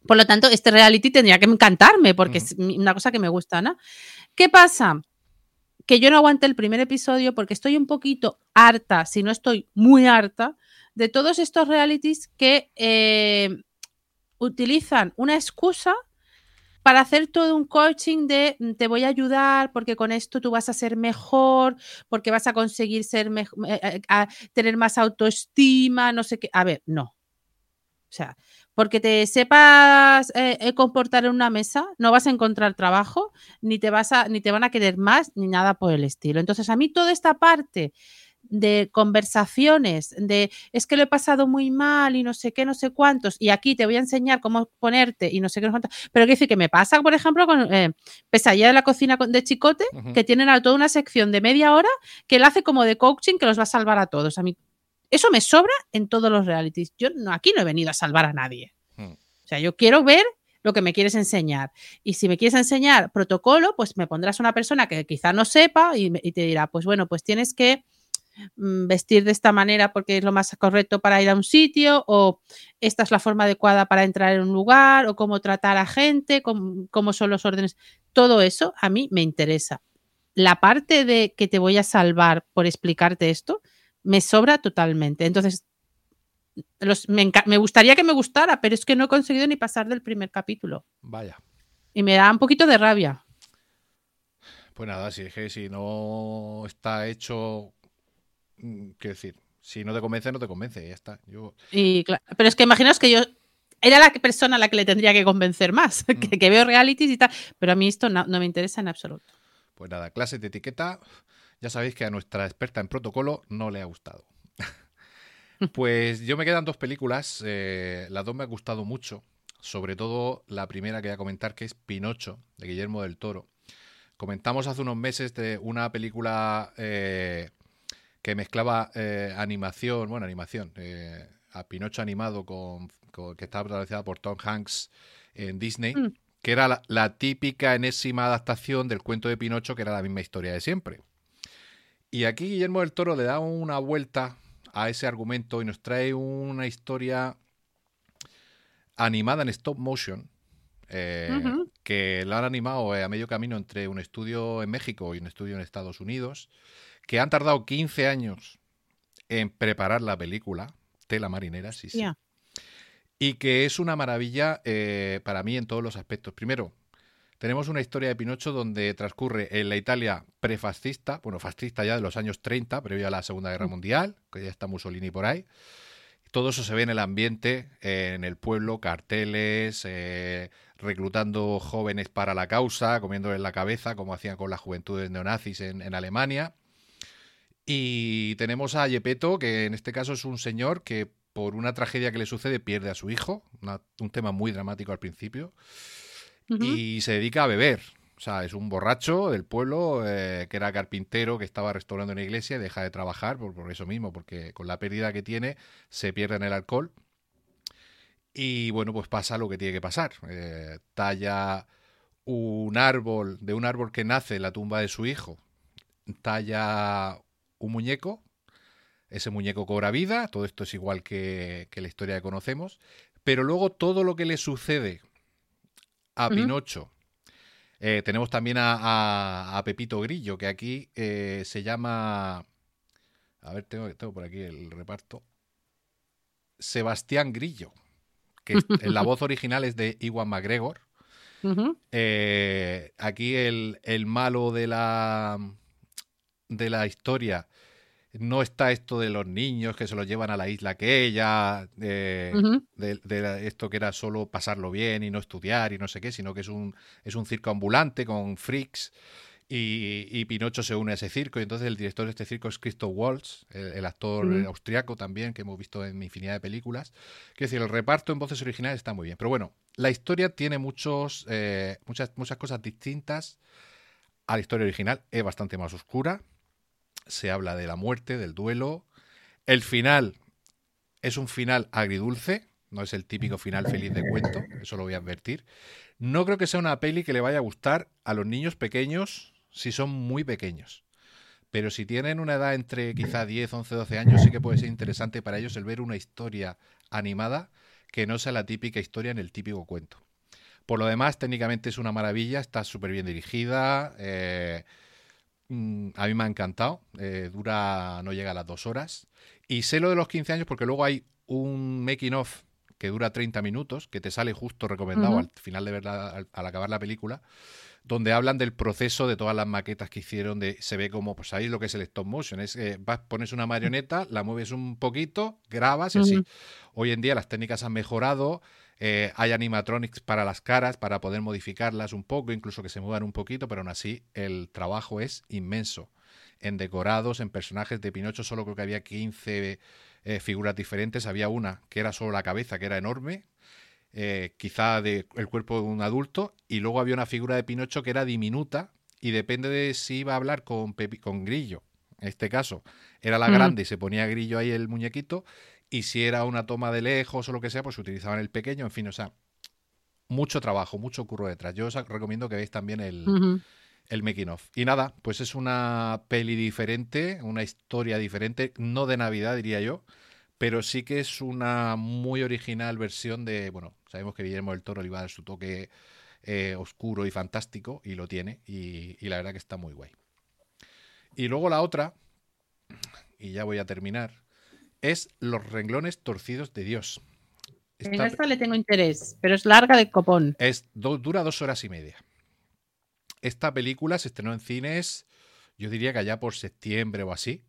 Por lo tanto, este reality tendría que encantarme porque es una cosa que me gusta, ¿no? ¿Qué pasa? Que yo no aguanté el primer episodio porque estoy un poquito harta, si no estoy muy harta, de todos estos realities que eh, utilizan una excusa para hacer todo un coaching de mm, te voy a ayudar porque con esto tú vas a ser mejor, porque vas a conseguir ser mej- eh, eh, a tener más autoestima, no sé qué. A ver, no. O sea, porque te sepas eh, eh, comportar en una mesa, no vas a encontrar trabajo, ni te vas a, ni te van a querer más, ni nada por el estilo. Entonces, a mí toda esta parte de conversaciones, de es que lo he pasado muy mal y no sé qué, no sé cuántos, y aquí te voy a enseñar cómo ponerte y no sé qué, no sé cuántos. Pero quiero decir que me pasa, por ejemplo, con eh, Pesadilla de la cocina con- de Chicote, que tienen a toda una sección de media hora que él hace como de coaching que los va a salvar a todos. A mí, eso me sobra en todos los realities. Yo no, aquí no he venido a salvar a nadie. Hmm. O sea, yo quiero ver lo que me quieres enseñar. Y si me quieres enseñar protocolo, pues me pondrás una persona que quizá no sepa y, te dirá, pues bueno, pues tienes que mm, vestir de esta manera porque es lo más correcto para ir a un sitio o esta es la forma adecuada para entrar en un lugar o cómo tratar a gente, cómo, cómo son los órdenes. Todo eso a mí me interesa. La parte de que te voy a salvar por explicarte esto me sobra totalmente. Entonces, los- me, me gustaría que me gustara, pero es que no he conseguido ni pasar del primer capítulo. Vaya. Y me da un poquito de rabia. Pues nada, si es que si no está hecho, mm, quiero decir, si no te convence, no te convence, ya está. Yo, Y cla- pero es que imaginaos que yo era la persona a la que le tendría que convencer más, Mm. que, que veo realities y tal, pero a mí esto no, no me interesa en absoluto. pues nada, clases de etiqueta. Ya sabéis que a nuestra experta en protocolo no le ha gustado. pues yo me quedan dos películas, eh, las dos me han gustado mucho, sobre todo la primera que voy a comentar, que es Pinocho, de Guillermo del Toro. Comentamos hace unos meses de una película eh, que mezclaba eh, animación, bueno, animación, eh, a Pinocho animado con, con- que estaba protagonizada por Tom Hanks en Disney, Mm. que era la, la típica enésima adaptación del cuento de Pinocho, que era la misma historia de siempre. Y aquí Guillermo del Toro le da una vuelta a ese argumento y nos trae una historia animada en stop motion, eh, que la han animado a medio camino entre un estudio en México y un estudio en Estados Unidos, que han tardado 15 años en preparar la película, tela marinera, sí, sí. Y que es una maravilla eh, para mí en todos los aspectos. Primero, tenemos una historia de Pinocho donde transcurre en la Italia prefascista, bueno, fascista ya de los años 30, previo a la Segunda Guerra Mundial, que ya está Mussolini por ahí. Todo eso se ve en el ambiente, eh, en el pueblo, carteles, eh, reclutando jóvenes para la causa, comiéndoles la cabeza, como hacían con las juventudes neonazis en, en Alemania. Y tenemos a Yepeto, que en este caso es un señor que por una tragedia que le sucede pierde a su hijo, una- un tema muy dramático al principio, y se dedica a beber. O sea, es un borracho del pueblo eh, que era carpintero, que estaba restaurando una iglesia y deja de trabajar por, por eso mismo, porque con la pérdida que tiene se pierde en el alcohol. Y bueno, pues pasa lo que tiene que pasar. Eh, talla un árbol, de un árbol que nace en la tumba de su hijo, talla un muñeco, ese muñeco cobra vida, todo esto es igual que, que la historia que conocemos, pero luego todo lo que le sucede a. Pinocho, eh, tenemos también a, a- a Pepito Grillo, que aquí eh, se llama, a ver, tengo, tengo por aquí el reparto, Sebastián Grillo, que es- la voz original es de Iwan McGregor. Eh, aquí el, el malo de la de la historia no está esto de los niños que se los llevan a la isla aquella, de, de- esto que era solo pasarlo bien y no estudiar y no sé qué, sino que es un, es un circo ambulante con freaks y, y Pinocho se une a ese circo. Y entonces el director de este circo es Christoph Waltz, el, el actor austriaco también que hemos visto en infinidad de películas. Quiero decir, el reparto en voces originales está muy bien, pero bueno, la historia tiene muchos, eh, muchas, muchas cosas distintas a la historia original, es bastante más oscura, se habla de la muerte, del duelo, el final es un final agridulce, no es el típico final feliz de cuento, eso lo voy a advertir. No creo que sea una peli que le vaya a gustar a los niños pequeños si son muy pequeños. Pero si tienen una edad entre quizá 10, 11, 12 años, sí que puede ser interesante para ellos el ver una historia animada que no sea la típica historia en el típico cuento. Por lo demás, técnicamente es una maravilla, está súper bien dirigida. eh, mm, a mí me ha encantado. eh, dura, no llega a las dos horas. Y sé lo de los 15 años porque luego hay un making of que dura 30 minutos, que te sale justo recomendado al final de verla, al, al acabar la película, donde hablan del proceso de todas las maquetas que hicieron, de se ve como, pues ahí lo que es el stop motion, es que vas, pones una marioneta, la mueves un poquito, grabas y así. Hoy en día las técnicas han mejorado, eh, hay animatronics para las caras, para poder modificarlas un poco, incluso que se muevan un poquito, pero aún así el trabajo es inmenso. En decorados, en personajes de Pinocho, solo creo que había 15 eh, figuras diferentes. Había una que era solo la cabeza, que era enorme, eh, quizá de el cuerpo de un adulto, y luego había una figura de Pinocho que era diminuta, y depende de si iba a hablar con, Pepi- con Grillo. En este caso, era la grande y se ponía Grillo ahí el muñequito, y si era una toma de lejos o lo que sea, pues utilizaban el pequeño, en fin, o sea, mucho trabajo, mucho curro detrás. Yo os recomiendo que veáis también el, el making of. Y nada, pues es una peli diferente, una historia diferente, no de Navidad diría yo, pero sí que es una muy original versión de, bueno, sabemos que Guillermo del Toro le iba a dar su toque eh, oscuro y fantástico, y lo tiene, y, y la verdad que está muy guay. Y luego la otra, y ya voy a terminar, es Los renglones torcidos de Dios. En Esta- esta le tengo interés, pero es larga de copón. es, do- dura dos horas y media. esta película se estrenó en cines, yo diría que allá por septiembre o así.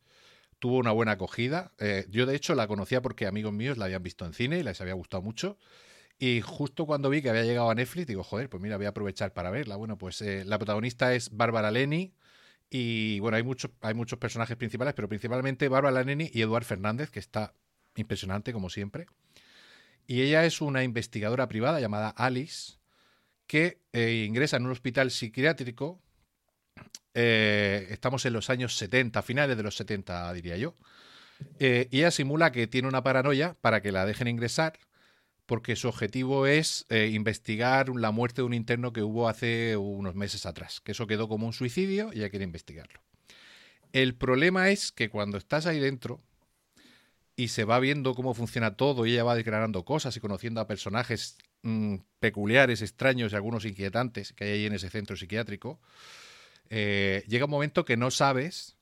Tuvo una buena acogida. Eh, yo, de hecho, la conocía porque amigos míos la habían visto en cine y les había gustado mucho. Y justo cuando vi que había llegado a Netflix, digo, joder, pues mira, voy a aprovechar para verla. Bueno, pues eh, la protagonista es Bárbara Leni. Y bueno, hay muchos, hay muchos personajes principales, pero principalmente Bárbara Leni y Eduard Fernández, que está impresionante, como siempre. Y ella es una investigadora privada llamada Alice, que eh, ingresa en un hospital psiquiátrico. eh, estamos en los años 70, finales de los 70, diría yo. Eh, y ella simula que tiene una paranoia para que la dejen ingresar, porque su objetivo es eh, investigar la muerte de un interno que hubo hace unos meses atrás, que eso quedó como un suicidio y ella quiere investigarlo. El problema es que cuando estás ahí dentro y se va viendo cómo funciona todo y ella va declarando cosas y conociendo a personajes mm, peculiares, extraños y algunos inquietantes que hay ahí en ese centro psiquiátrico, eh, llega un momento que no sabes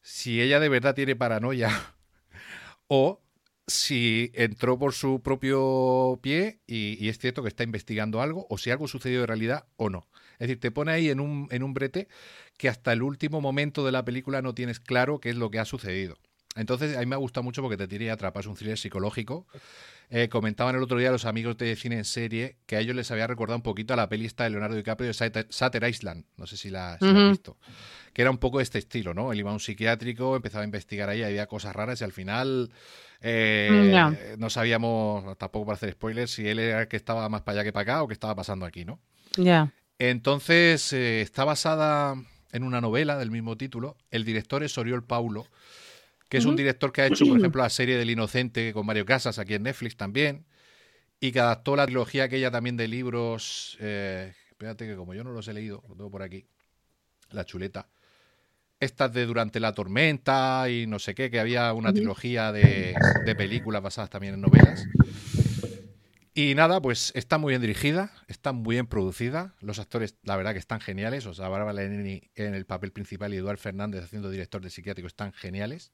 si ella de verdad tiene paranoia o si entró por su propio pie y, es cierto que está investigando algo o si algo sucedió de realidad o no. Es decir, te pone ahí en un, en un brete que hasta el último momento de la película no tienes claro qué es lo que ha sucedido. Entonces, a mí me gusta mucho porque te tiene y atrapas un thriller psicológico. Eh, comentaban el otro día los amigos de cine en serie que a ellos les había recordado un poquito a la peli esta de Leonardo DiCaprio de Sutter Island. No sé si la, si la has visto. Que era un poco este estilo, ¿no? Él iba a un psiquiátrico, empezaba a investigar ahí, había cosas raras y al final eh, no sabíamos, tampoco para hacer spoilers, si él era el que estaba más para allá que para acá o qué estaba pasando aquí, ¿no? Ya. Entonces, eh, está basada en una novela del mismo título. El director es Oriol Paulo, que es un director que ha hecho, por ejemplo, la serie del Inocente con Mario Casas aquí en Netflix también, y que adaptó la trilogía aquella también de libros. eh, espérate que como yo no los he leído, lo tengo por aquí, la chuleta. Estas de Durante la Tormenta y no sé qué, que había una trilogía de, de películas basadas también en novelas. Y nada, pues está muy bien dirigida, está muy bien producida. Los actores, la verdad que están geniales. O sea, Bárbara Lenini en el papel principal y Eduard Fernández haciendo director de psiquiátrico están geniales.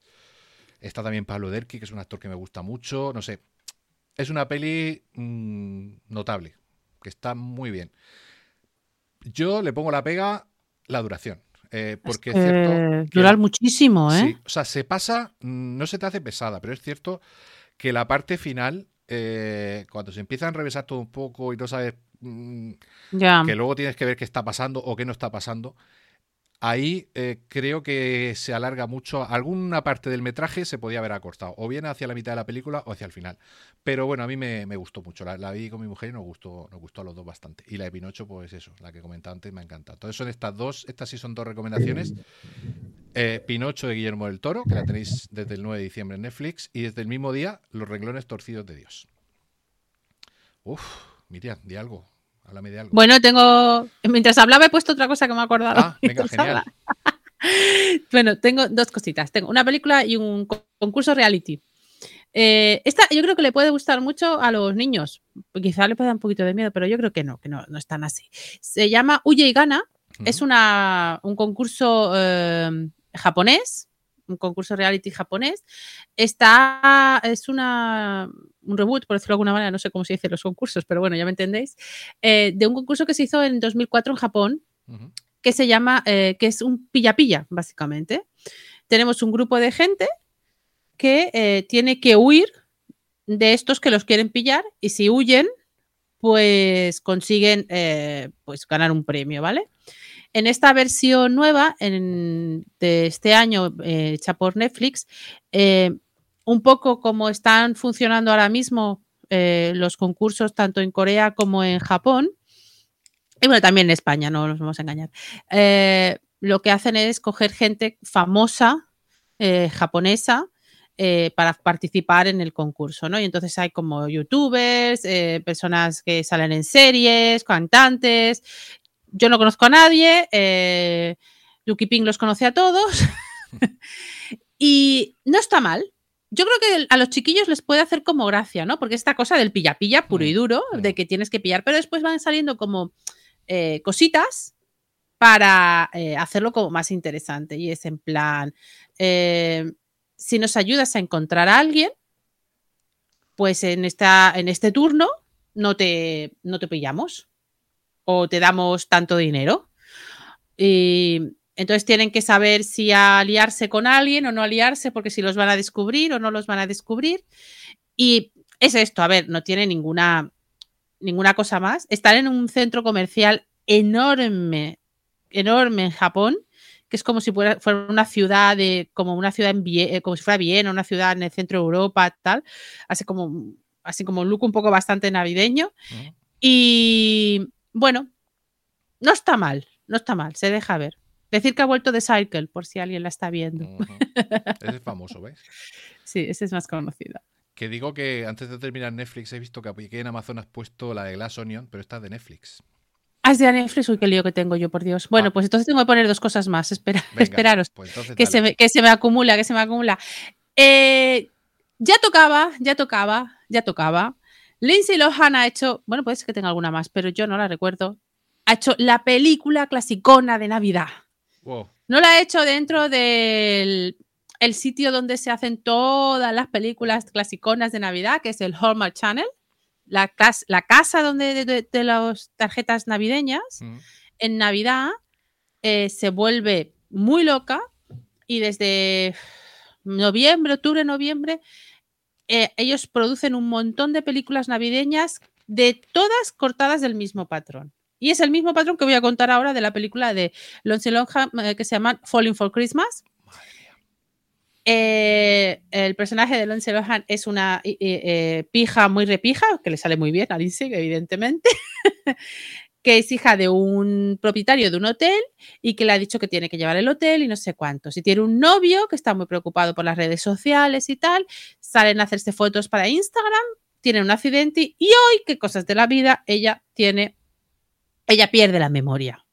Está también Pablo Derqui, que es un actor que me gusta mucho. No sé, es una peli mm, notable, que está muy bien. Yo le pongo la pega la duración. eh, porque es cierto. que- durar muchísimo, ¿eh? Sí, o sea, se pasa, mm, no se te hace pesada, pero es cierto que la parte final, eh, cuando se empieza a enrevesar todo un poco y no sabes mm, Ya. que luego tienes que ver qué está pasando o qué no está pasando, ahí eh, creo que se alarga mucho. Alguna parte del metraje se podía haber acortado, o bien hacia la mitad de la película o hacia el final. Pero bueno, a mí me, gustó mucho. La, la vi con mi mujer y nos gustó, nos gustó a los dos bastante. Y la de Pinocho, pues eso, la que comentaba antes, me encanta. Entonces son estas dos, estas sí son dos recomendaciones. Eh, Pinocho de Guillermo del Toro, que la tenéis desde el 9 de diciembre en Netflix, y desde el mismo día, Los renglones torcidos de Dios. Uf, Miriam, di algo. Háblame de algo. Bueno, tengo. Mientras hablaba, he puesto otra cosa que me he acordado. ah, venga, genial. Bueno, tengo dos cositas. Tengo una película y un co- concurso reality. Eh, esta yo creo que le puede gustar mucho a los niños. Quizá le pueda dar un poquito de miedo, pero yo creo que no, que no, no es tan así. Se llama Huye y Gana. Es una, un concurso eh, japonés, un concurso reality japonés. Está, es una, un reboot, por decirlo de alguna manera, no sé cómo se dice los concursos, pero bueno, ya me entendéis, eh, de un concurso que se hizo en 2004 en Japón, que se llama, eh, que es un pilla-pilla, básicamente. Tenemos un grupo de gente que eh, tiene que huir de estos que los quieren pillar y si huyen, pues consiguen pues ganar un premio, ¿vale? En esta versión nueva de este año, eh, hecha por Netflix, eh, un poco como están funcionando ahora mismo eh, los concursos tanto en Corea como en Japón, y bueno, también en España, no nos vamos a engañar, lo que hacen es coger gente famosa japonesa para participar en el concurso, ¿no? Y entonces hay como youtubers, personas que salen en series, cantantes. Yo no conozco a nadie, eh, Yuki Ping los conoce a todos. y no está mal. Yo creo que a los chiquillos les puede hacer como gracia, ¿no? Porque esta cosa del pilla-pilla puro y Mm, duro, de que tienes que pillar, pero después van saliendo como eh, cositas para eh, hacerlo como más interesante. Y es en plan, eh, si nos ayudas a encontrar a alguien, pues en, esta, en este turno no te, no te pillamos o te damos tanto dinero. Y entonces tienen que saber si aliarse con alguien o no aliarse, porque si los van a descubrir o no los van a descubrir. Y es esto, a ver, no tiene ninguna, ninguna cosa más. Están en un centro comercial enorme, enorme en Japón, que es como si fuera, fuera una ciudad de, como una ciudad en Vie- eh, como si fuera Viena, una ciudad en el centro de Europa, tal, así como, así como un look un poco bastante navideño. Ujú. Y bueno, no está mal, no está mal, se deja ver. Decir que ha vuelto de Cycle, por si alguien la está viendo. Ese es famoso, ¿ves? Sí, ese es más conocido. Que digo que antes de terminar Netflix he visto que aquí en Amazon has puesto la de Glass Onion, pero esta es de Netflix. Ah, es de Netflix, uy, qué lío que tengo yo, por Dios. Bueno, Ah. pues entonces tengo que poner dos cosas más. Espera, Venga, esperaros. Pues que se, me, que se me acumula, que se me acumula. Eh, ya tocaba, ya tocaba, ya tocaba. Lindsay Lohan ha hecho, bueno, puede ser que tenga alguna más, pero yo no la recuerdo. Ha hecho la película clasicona de Navidad. Wow. No la ha hecho dentro del el sitio donde se hacen todas las películas clasiconas de Navidad, que es el Hallmark Channel, la, cas- la casa donde de, de- de las tarjetas navideñas Ujú. en Navidad eh, se vuelve muy loca y desde noviembre, octubre, noviembre, eh, ellos producen un montón de películas navideñas de todas cortadas del mismo patrón. Y es el mismo patrón que voy a contar ahora de la película de Lindsay Lohan eh, que se llama Falling for Christmas. Eh, el personaje de Lindsay Lohan es una eh, eh, pija muy repija, que le sale muy bien a Lindsay, evidentemente, que es hija de un propietario de un hotel y que le ha dicho que tiene que llevar el hotel y no sé cuántos. Y tiene un novio que está muy preocupado por las redes sociales y tal, salen a hacerse fotos para Instagram, tienen un accidente y hoy, qué cosas de la vida, ella tiene, ella pierde la memoria.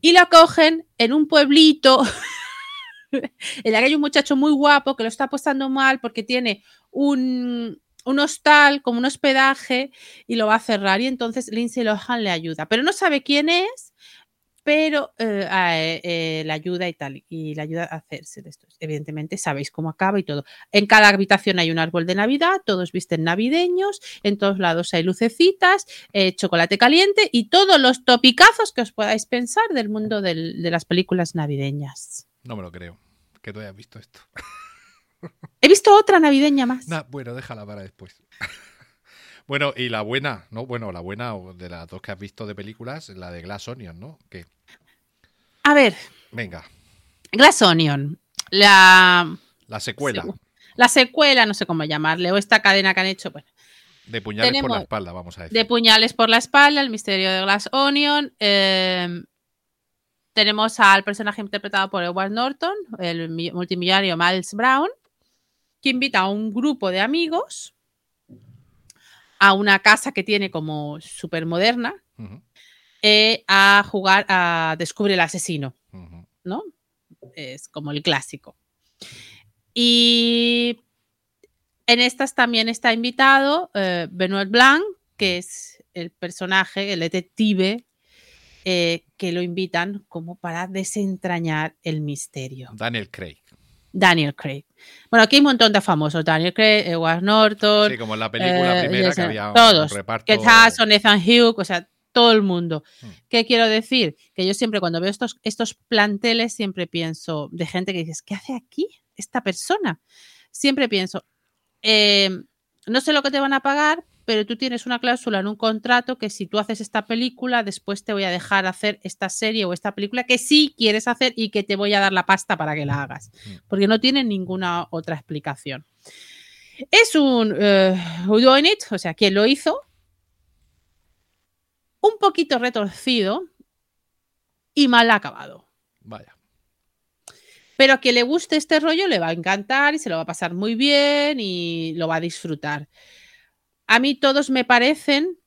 Y la cogen en un pueblito en el que hay un muchacho muy guapo que lo está apostando mal porque tiene un, un hostal como un hospedaje y lo va a cerrar y entonces Lindsay Lohan le ayuda, pero no sabe quién es, pero eh, eh, le ayuda y tal, y le ayuda a hacerse de esto. Evidentemente sabéis cómo acaba y todo. En cada habitación hay un árbol de Navidad, todos visten navideños, en todos lados hay lucecitas, eh, chocolate caliente y todos los topicazos que os podáis pensar del mundo del- de las películas navideñas. No me lo creo. Que tú hayas visto esto. He visto otra navideña más. Nah, bueno, déjala para después. bueno, y la buena, ¿no? Bueno, la buena de las dos que has visto de películas, la de Glass Onion, ¿no? Que, A ver, venga, Glass Onion, la, la secuela la secuela, no sé cómo llamarle, o esta cadena que han hecho, bueno, de puñales por la espalda, vamos a decir. de puñales por la espalda, el misterio de Glass Onion. eh, tenemos al personaje interpretado por Edward Norton, el mi- multimillonario Miles Brown, que invita a un grupo de amigos a una casa que tiene como súper moderna eh, a jugar a Descubre el asesino. ¿no? Es como el clásico. Y en estas también está invitado eh, Benoit Blanc, que es el personaje, el detective, eh, que lo invitan como para desentrañar el misterio. Daniel Craig. Daniel Craig. Bueno, aquí hay un montón de famosos. Daniel Craig, Edward Norton, Sí, como en la película eh, primera que había todos. un reparto. Hudson, Ethan Hughes, o sea, todo el mundo. Mm. ¿Qué quiero decir? Que yo siempre cuando veo estos, estos planteles siempre pienso de gente que dices, ¿qué hace aquí esta persona? Siempre pienso, eh, no sé lo que te van a pagar, pero tú tienes una cláusula en un contrato que si tú haces esta película, después te voy a dejar hacer esta serie o esta película que sí quieres hacer y que te voy a dar la pasta para que la hagas. Mm. Porque no tiene ninguna otra explicación. Es un who doing it, o sea, quien lo hizo, un poquito retorcido y mal acabado. Vaya. Pero a quien le guste este rollo le va a encantar y se lo va a pasar muy bien y lo va a disfrutar. A mí todos me parecen,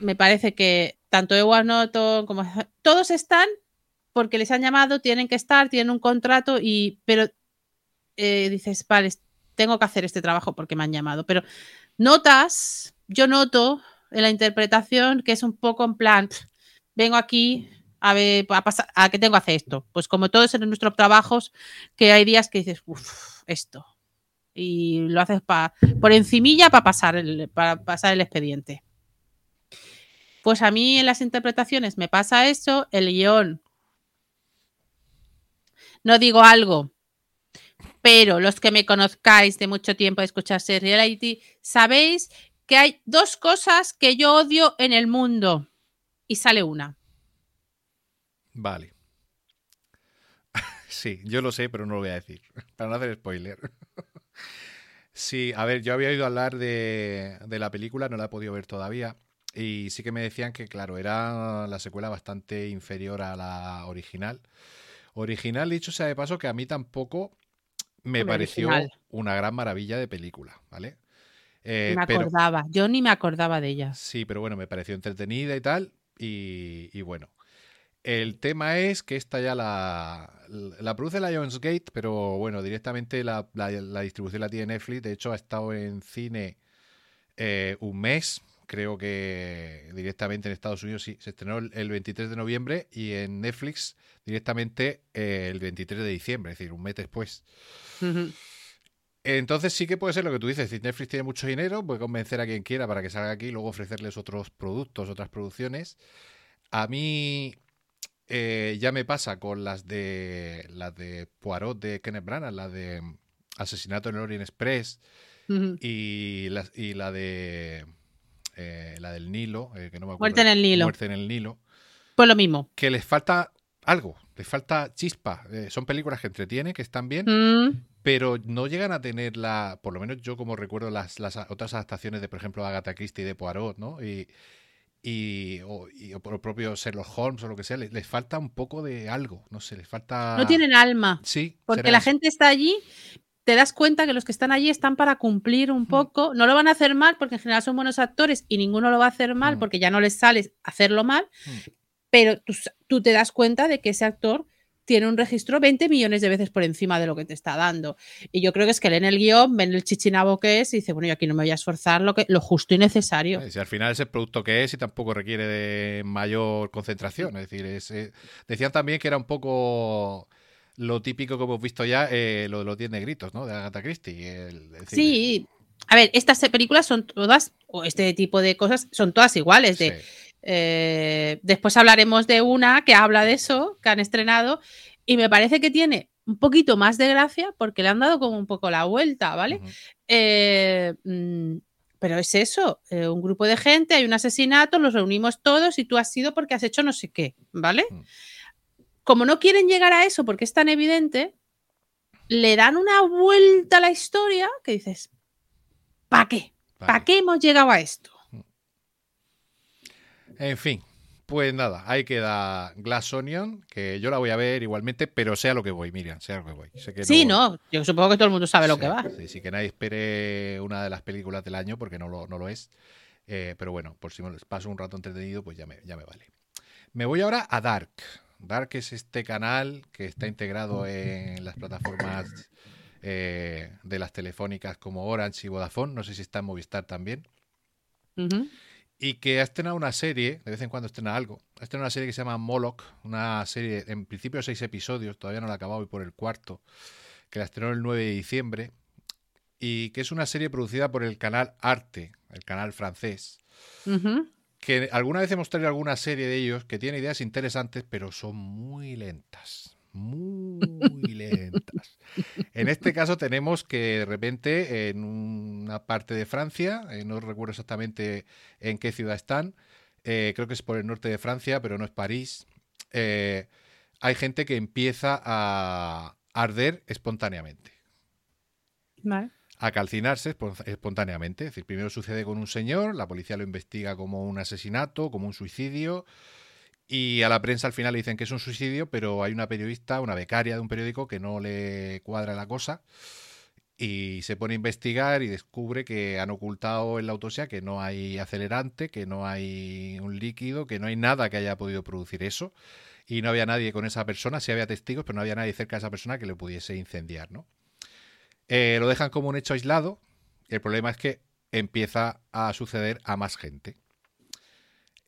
me parece que tanto Edward Norton como todos están porque les han llamado, tienen que estar, tienen un contrato y pero eh, dices, vale, tengo que hacer este trabajo porque me han llamado. Pero notas, yo noto en la interpretación que es un poco en plan, "Pff, vengo aquí a ver, a, pasar, a que tengo que hacer esto. Pues como todos en nuestros trabajos, que hay días que dices, uff, esto. Y lo haces pa, por encimilla para pasar, el, para pasar el expediente. Pues a mí en las interpretaciones me pasa eso, el guion no digo algo, pero los que me conozcáis de mucho tiempo de escuchar series reality, sabéis que hay dos cosas que yo odio en el mundo y sale una. Vale. Sí, yo lo sé, pero no lo voy a decir. Para no hacer spoiler. Sí, a ver, yo había oído hablar de, de la película, no la he podido ver todavía. Y sí que me decían que, claro, era la secuela bastante inferior a la original. Original, dicho sea de paso, que a mí tampoco me pareció original. una gran maravilla de película, ¿vale? Eh, me pero- acordaba, yo ni me acordaba de ella. Sí, pero bueno, me pareció entretenida y tal. Y, y bueno, el tema es que esta ya la, la produce Lionsgate, pero bueno, directamente la, la- la distribución la tiene Netflix. De hecho, ha estado en cine eh, un mes. Creo que directamente en Estados Unidos sí, se estrenó el, el 23 de noviembre y en Netflix directamente eh, el 23 de diciembre, es decir, un mes después. Entonces sí que puede ser lo que tú dices. Si Netflix tiene mucho dinero, puede convencer a quien quiera para que salga aquí y luego ofrecerles otros productos, otras producciones. A mí eh, ya me pasa con las de las de Poirot de Kenneth Branagh, la de Asesinato en el Orient Express y la, y la de eh, la del Nilo, eh, que no me acuerdo. Muerte en el Nilo. Muerte en el Nilo. Pues lo mismo. Que les falta algo, les falta chispa. Eh, son películas que entretienen, que están bien, Mm, pero no llegan a tener la, por lo menos yo como recuerdo las, las otras adaptaciones de, por ejemplo, Agatha Christie y de Poirot, ¿no? Y, y, o, y- o por el propio Sherlock Holmes o lo que sea, les, les falta un poco de algo, no sé, les falta... No tienen alma. Sí, Porque la eso. gente está allí, te das cuenta que los que están allí están para cumplir Mm. un poco. No lo van a hacer mal porque en general son buenos actores y ninguno lo va a hacer mal Mm. porque ya no les sale hacerlo mal. Mm. Pero tú te das cuenta de que ese actor tiene un registro 20 millones de veces por encima de lo que te está dando. Y yo creo que es que leen el guion, ven el chichinabo que es y dice, bueno, yo aquí no me voy a esforzar lo, que, lo justo y necesario. Si al final es el producto que es y tampoco requiere de mayor concentración. Es decir, es, eh, decían también que era un poco lo típico que hemos visto ya, eh, lo de los 10 negritos, ¿no? De Agatha Christie. el- Sí, a ver, estas películas son todas, o este tipo de cosas, son todas iguales. De, sí. Eh, después hablaremos de una que habla de eso, que han estrenado, y me parece que tiene un poquito más de gracia porque le han dado como un poco la vuelta, ¿vale? Eh, mm, pero es eso, eh, un grupo de gente, hay un asesinato, los reunimos todos y tú has sido porque has hecho no sé qué, ¿vale? Mm. Como no quieren llegar a eso porque es tan evidente, le dan una vuelta a la historia que dices, ¿para qué? ¿Para qué hemos llegado a esto? En fin, pues nada, ahí queda Glass Onion, que yo la voy a ver igualmente, pero sea lo que voy, Miriam, sea lo que voy. Sé que Sí, no, yo supongo que todo el mundo sabe lo que va. Sí, sí, que nadie espere una de las películas del año porque no lo, no lo es. Eh, pero bueno, por si me paso un rato entretenido, pues ya me, ya me vale. Me voy ahora a Dark. Dark es este canal que está integrado en las plataformas eh, de las telefónicas como Orange y Vodafone. No sé si está en Movistar también. Y que ha estrenado una serie, de vez en cuando estrena algo. Ha estrenado una serie que se llama Moloch, una serie, en principio seis episodios, todavía no la he acabado, voy por el cuarto, que la estrenó el 9 de diciembre. Y que es una serie producida por el canal Arte, el canal francés. Que alguna vez hemos traído alguna serie de ellos que tiene ideas interesantes, pero son muy lentas. Muy lentas. En este caso tenemos que de repente en una parte de Francia, eh, no recuerdo exactamente en qué ciudad están, eh, creo que es por el norte de Francia, pero no es París, eh, hay gente que empieza a arder espontáneamente Vale. a calcinarse espon- espontáneamente. Es decir, primero sucede con un señor, la policía lo investiga como un asesinato, como un suicidio, y a la prensa al final le dicen que es un suicidio, pero hay una periodista, una becaria de un periódico que no le cuadra la cosa y se pone a investigar y descubre que han ocultado en la autopsia que no hay acelerante, que no hay un líquido, que no hay nada que haya podido producir eso y no había nadie con esa persona, sí había testigos, pero no había nadie cerca de esa persona que le pudiese incendiar, ¿no? Eh, lo dejan como un hecho aislado. El problema es que empieza a suceder a más gente.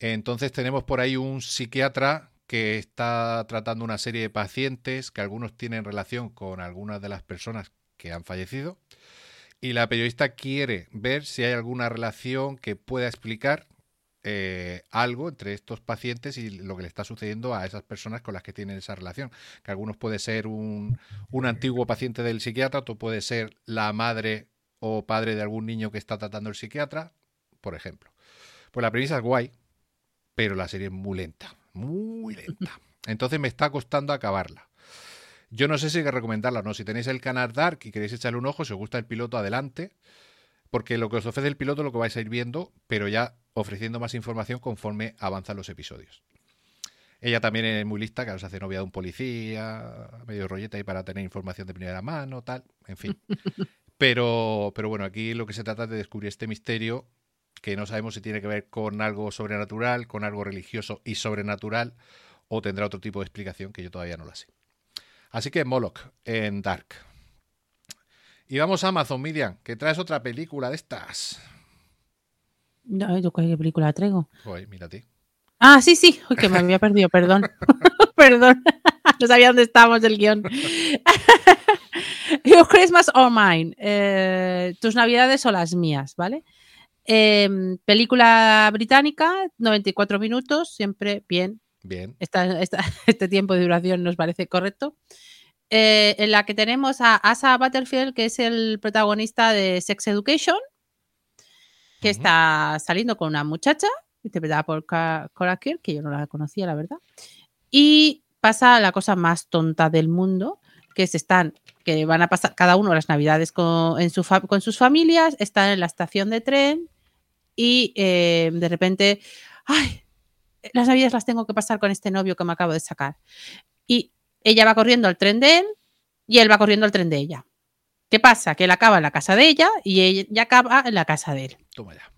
Entonces tenemos por ahí un psiquiatra que está tratando una serie de pacientes que algunos tienen relación con algunas de las personas que han fallecido. Y la periodista quiere ver si hay alguna relación que pueda explicar eh, algo entre estos pacientes y lo que le está sucediendo a esas personas con las que tienen esa relación. Que algunos puede ser un, un antiguo paciente del psiquiatra, otro puede ser la madre o padre de algún niño que está tratando el psiquiatra, por ejemplo. Pues la premisa es guay, pero la serie es muy lenta, muy lenta. Entonces me está costando acabarla. Yo no sé si hay que recomendarla o no. Si tenéis el canal Dark y queréis echarle un ojo, si os gusta el piloto, adelante. Porque lo que os ofrece el piloto es lo que vais a ir viendo, pero ya ofreciendo más información conforme avanzan los episodios. Ella también es muy lista, que se hace novia de un policía, medio rolleta ahí para tener información de primera mano, tal, en fin. Pero, pero bueno, aquí lo que se trata es de descubrir este misterio que no sabemos si tiene que ver con algo sobrenatural, con algo religioso y sobrenatural, o tendrá otro tipo de explicación que yo todavía no la sé. Así que Moloch en Dark. Y vamos a Amazon Media, que traes otra película de estas. No, yo qué película traigo. Joder, mírate. Ah, sí, sí, Uy, que me había perdido, perdón. perdón. No sabía dónde estábamos del guion. Your Christmas or Mine. Eh, tus navidades o las mías, ¿vale? Eh, película británica, 94 minutos, siempre bien. Bien. Esta- esta- este tiempo de duración nos parece correcto. Eh, en la que tenemos a Asa Butterfield, que es el protagonista de Sex Education, que está saliendo con una muchacha, interpretada por Cora Kirk, que yo no la conocía, la verdad. Y pasa la cosa más tonta del mundo, que es están, que van a pasar cada uno las navidades con, en su fa- con sus familias, están en la estación de tren y eh, de repente, ay, las navidades las tengo que pasar con este novio que me acabo de sacar. Y ella va corriendo al tren de él y él va corriendo al tren de ella. ¿Qué pasa? Que él acaba en la casa de ella y ella acaba en la casa de él Toma ya.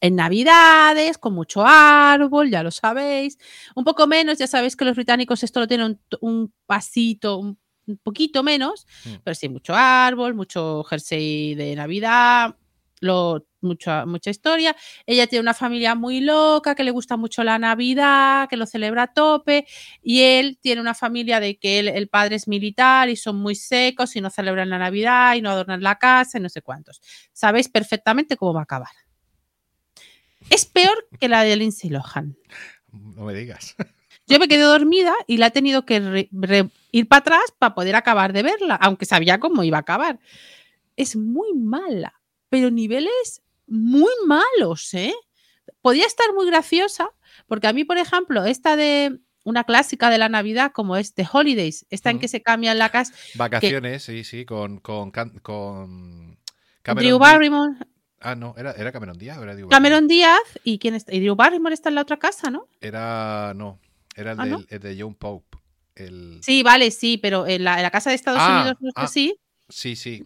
en Navidades, con mucho árbol, ya lo sabéis. Un poco menos, ya sabéis que los británicos esto lo tienen un, un pasito, un, un poquito menos, Mm. pero sí, mucho árbol, mucho jersey de Navidad, lo, mucha, mucha historia. Ella tiene una familia muy loca, que le gusta mucho la Navidad, que lo celebra a tope, y él tiene una familia de que él- el padre es militar y son muy secos y no celebran la Navidad y no adornan la casa y no sé cuántos. Sabéis perfectamente cómo va a acabar. Es peor que la de Lindsay Lohan. No me digas. Yo me quedé dormida y la he tenido que re- re- ir para atrás para poder acabar de verla, aunque sabía cómo iba a acabar. Es muy mala, pero niveles muy malos, ¿eh? Podía estar muy graciosa, porque a mí, por ejemplo, esta de una clásica de la Navidad, como es The Holidays, esta en que se cambian la casa, Vacaciones, sí, sí, con, con, con Drew Di- Barrymore, Ah, no, ¿era, ¿era Cameron Díaz o era Drew Cameron Díaz y quién está, y Drew Barrymore está en la otra casa, ¿no? Era, no, era el, Ah, ¿no? del- el de John Pope. El... Sí, vale, sí, pero en la, en la casa de Estados Ah, Unidos no sé ah. si. Sí, sí.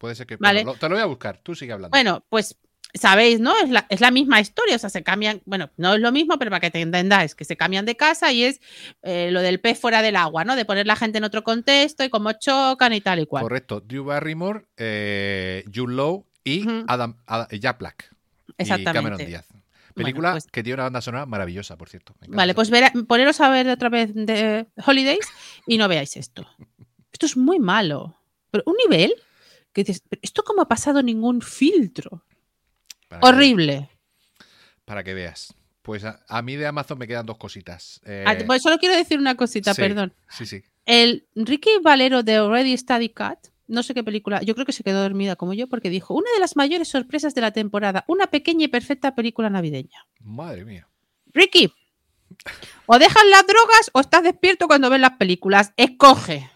Puede ser que. Vale. bueno, te lo voy a buscar. Tú sigue hablando. Bueno, pues sabéis, ¿no? Es la, es la misma historia, o sea, se cambian, bueno, no es lo mismo, pero para que te entendáis, que se cambian de casa y es eh, lo del pez fuera del agua, ¿no? De poner la gente en otro contexto y cómo chocan y tal y cual. Correcto. Drew Barrymore, eh, Jude Law y Ujú. Adam, Adam- Jack Black. Y Exactamente. Cameron Díaz. Película pues- que tiene una banda sonora maravillosa, por cierto. Vale, pues verá- poneros a ver otra vez de Holidays y no veáis esto. Esto es muy malo. Pero un nivel que dices, "¿Pero ¿esto cómo ha pasado ningún filtro? Para que- Horrible. para que veas. Pues a, a mí de Amazon me quedan dos cositas. Eh, Ah, pues solo quiero decir una cosita, sí, perdón. Sí, sí. El Ricky Valero de Already Study Cat, no sé qué película, yo creo que se quedó dormida como yo porque dijo, una de las mayores sorpresas de la temporada, una pequeña y perfecta película navideña. Madre mía. Ricky, o dejas las drogas o estás despierto cuando ves las películas. Escoge.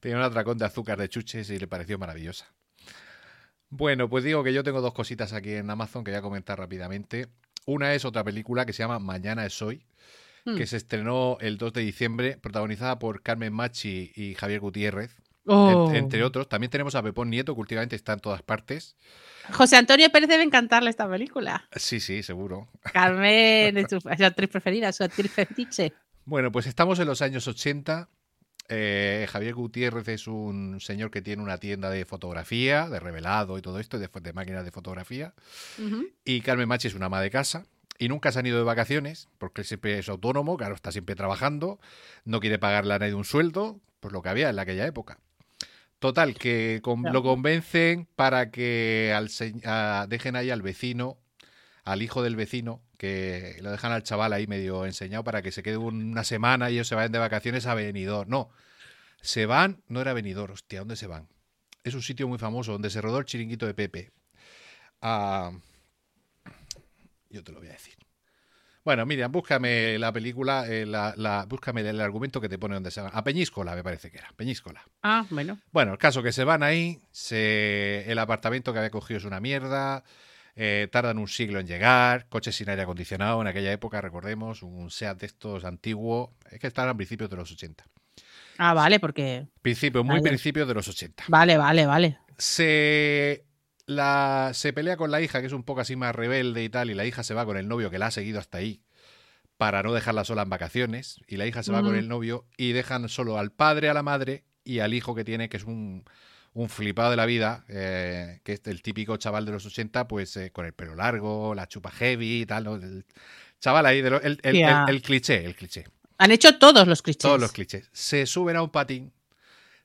Tenía un atracón de azúcar de chuches y le pareció maravillosa. Bueno, pues digo que yo tengo dos cositas aquí en Amazon que voy a comentar rápidamente. Una es otra película que se llama Mañana es hoy, Hmm. que se estrenó el 2 de diciembre, protagonizada por Carmen Machi y Javier Gutiérrez, en- Oh. entre otros. También tenemos a Pepón Nieto, que últimamente está en todas partes. José Antonio Pérez debe encantarle esta película. Sí, sí, seguro. Carmen es su, es su actriz preferida, su actriz fetiche. Bueno, pues estamos en los años 80. Eh, Javier Gutiérrez es un señor que tiene una tienda de fotografía, de revelado y todo esto, de, de máquinas de fotografía. Y Carmen Machi es una ama de casa. Y nunca se han ido de vacaciones, porque él siempre es autónomo, claro, está siempre trabajando, no quiere pagarle a nadie un sueldo, pues lo que había en aquella época. Total, que con- Claro. lo convencen para que al se- a- dejen ahí al vecino al hijo del vecino, que lo dejan al chaval ahí medio enseñado para que se quede una semana y ellos se vayan de vacaciones a Benidorm. No, se van, no era Benidorm, hostia, ¿dónde se van? Es un sitio muy famoso donde se rodó el chiringuito de Pepe. Ah, yo te lo voy a decir. Bueno, Miriam, búscame la película, eh, la, la- búscame el argumento que te pone donde se van. A Peñíscola, me parece que era. Peñíscola. Ah, bueno. Bueno, el caso que se van ahí, se, el apartamento que había cogido es una mierda, eh, tardan un siglo en llegar, coches sin aire acondicionado en aquella época, recordemos, un SEAT de estos antiguo, es que estaban a principios de los 80. Ah, vale, porque. Principio, muy Vale. principios de los 80. Vale, vale, vale. Se, la, se pelea con la hija, que es un poco así más rebelde y tal, y la hija se va con el novio que la ha seguido hasta ahí para no dejarla sola en vacaciones, y la hija se va con Ujú. el novio y dejan solo al padre, a la madre y al hijo que tiene, que es un, un flipado de la vida, eh, que es el típico chaval de los 80, pues eh, con el pelo largo, la chupa heavy y tal, ¿no? El chaval ahí, de lo- el, el- Tía. el- el cliché, el cliché. Han hecho todos los clichés. Todos los clichés. Se suben a un patín,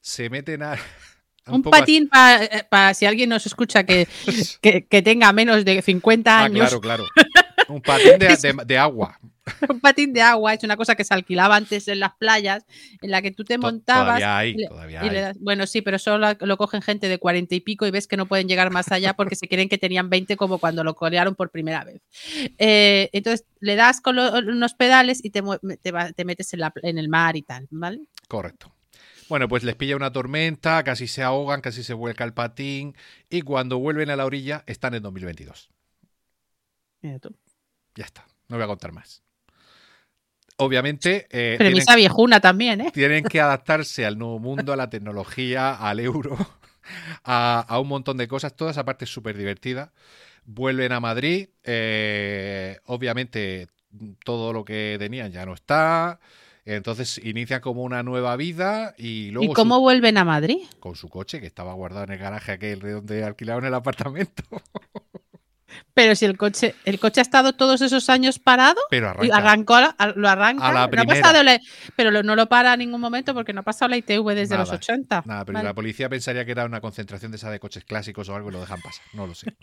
se meten a... Un patín para si alguien nos escucha que, que, que tenga menos de 50 Ah, años. claro, claro. Un patín de, de- de agua. Un patín de agua es una cosa que se alquilaba antes en las playas, en la que tú te montabas. Todavía hay, y todavía y le hay. das- bueno, sí, pero solo lo cogen gente de cuarenta y pico y ves que no pueden llegar más allá porque se creen que tenían 20 como cuando lo colearon por primera vez. Eh, entonces le das con lo- unos pedales y te, metes en, la- en el mar y tal, ¿vale? Correcto. Bueno, pues les pilla una tormenta, casi se ahogan, casi se vuelca el patín y cuando vuelven a la orilla están en 2022. Mira tú. Ya está, no voy a contar más. Obviamente eh, tienen, Premisa viejuna también, ¿eh? tienen que adaptarse al nuevo mundo, a la tecnología, al euro, a, a un montón de cosas. Toda esa parte es súper divertida. Vuelven a Madrid. eh, obviamente todo lo que tenían ya no está. Entonces inician como una nueva vida y luego ¿Y su- cómo vuelven a Madrid? con su coche que estaba guardado en el garaje aquel de donde alquilaron el apartamento. Pero si el coche, el coche ha estado todos esos años parado Pero y arrancó, a- lo arranca. A la no ha pasado la- pero lo- no lo para en ningún momento porque no ha pasado la ITV desde los Nada, 80. Nada, pero Vale. la policía pensaría que era una concentración de esa de coches clásicos o algo y lo dejan pasar. No lo sé.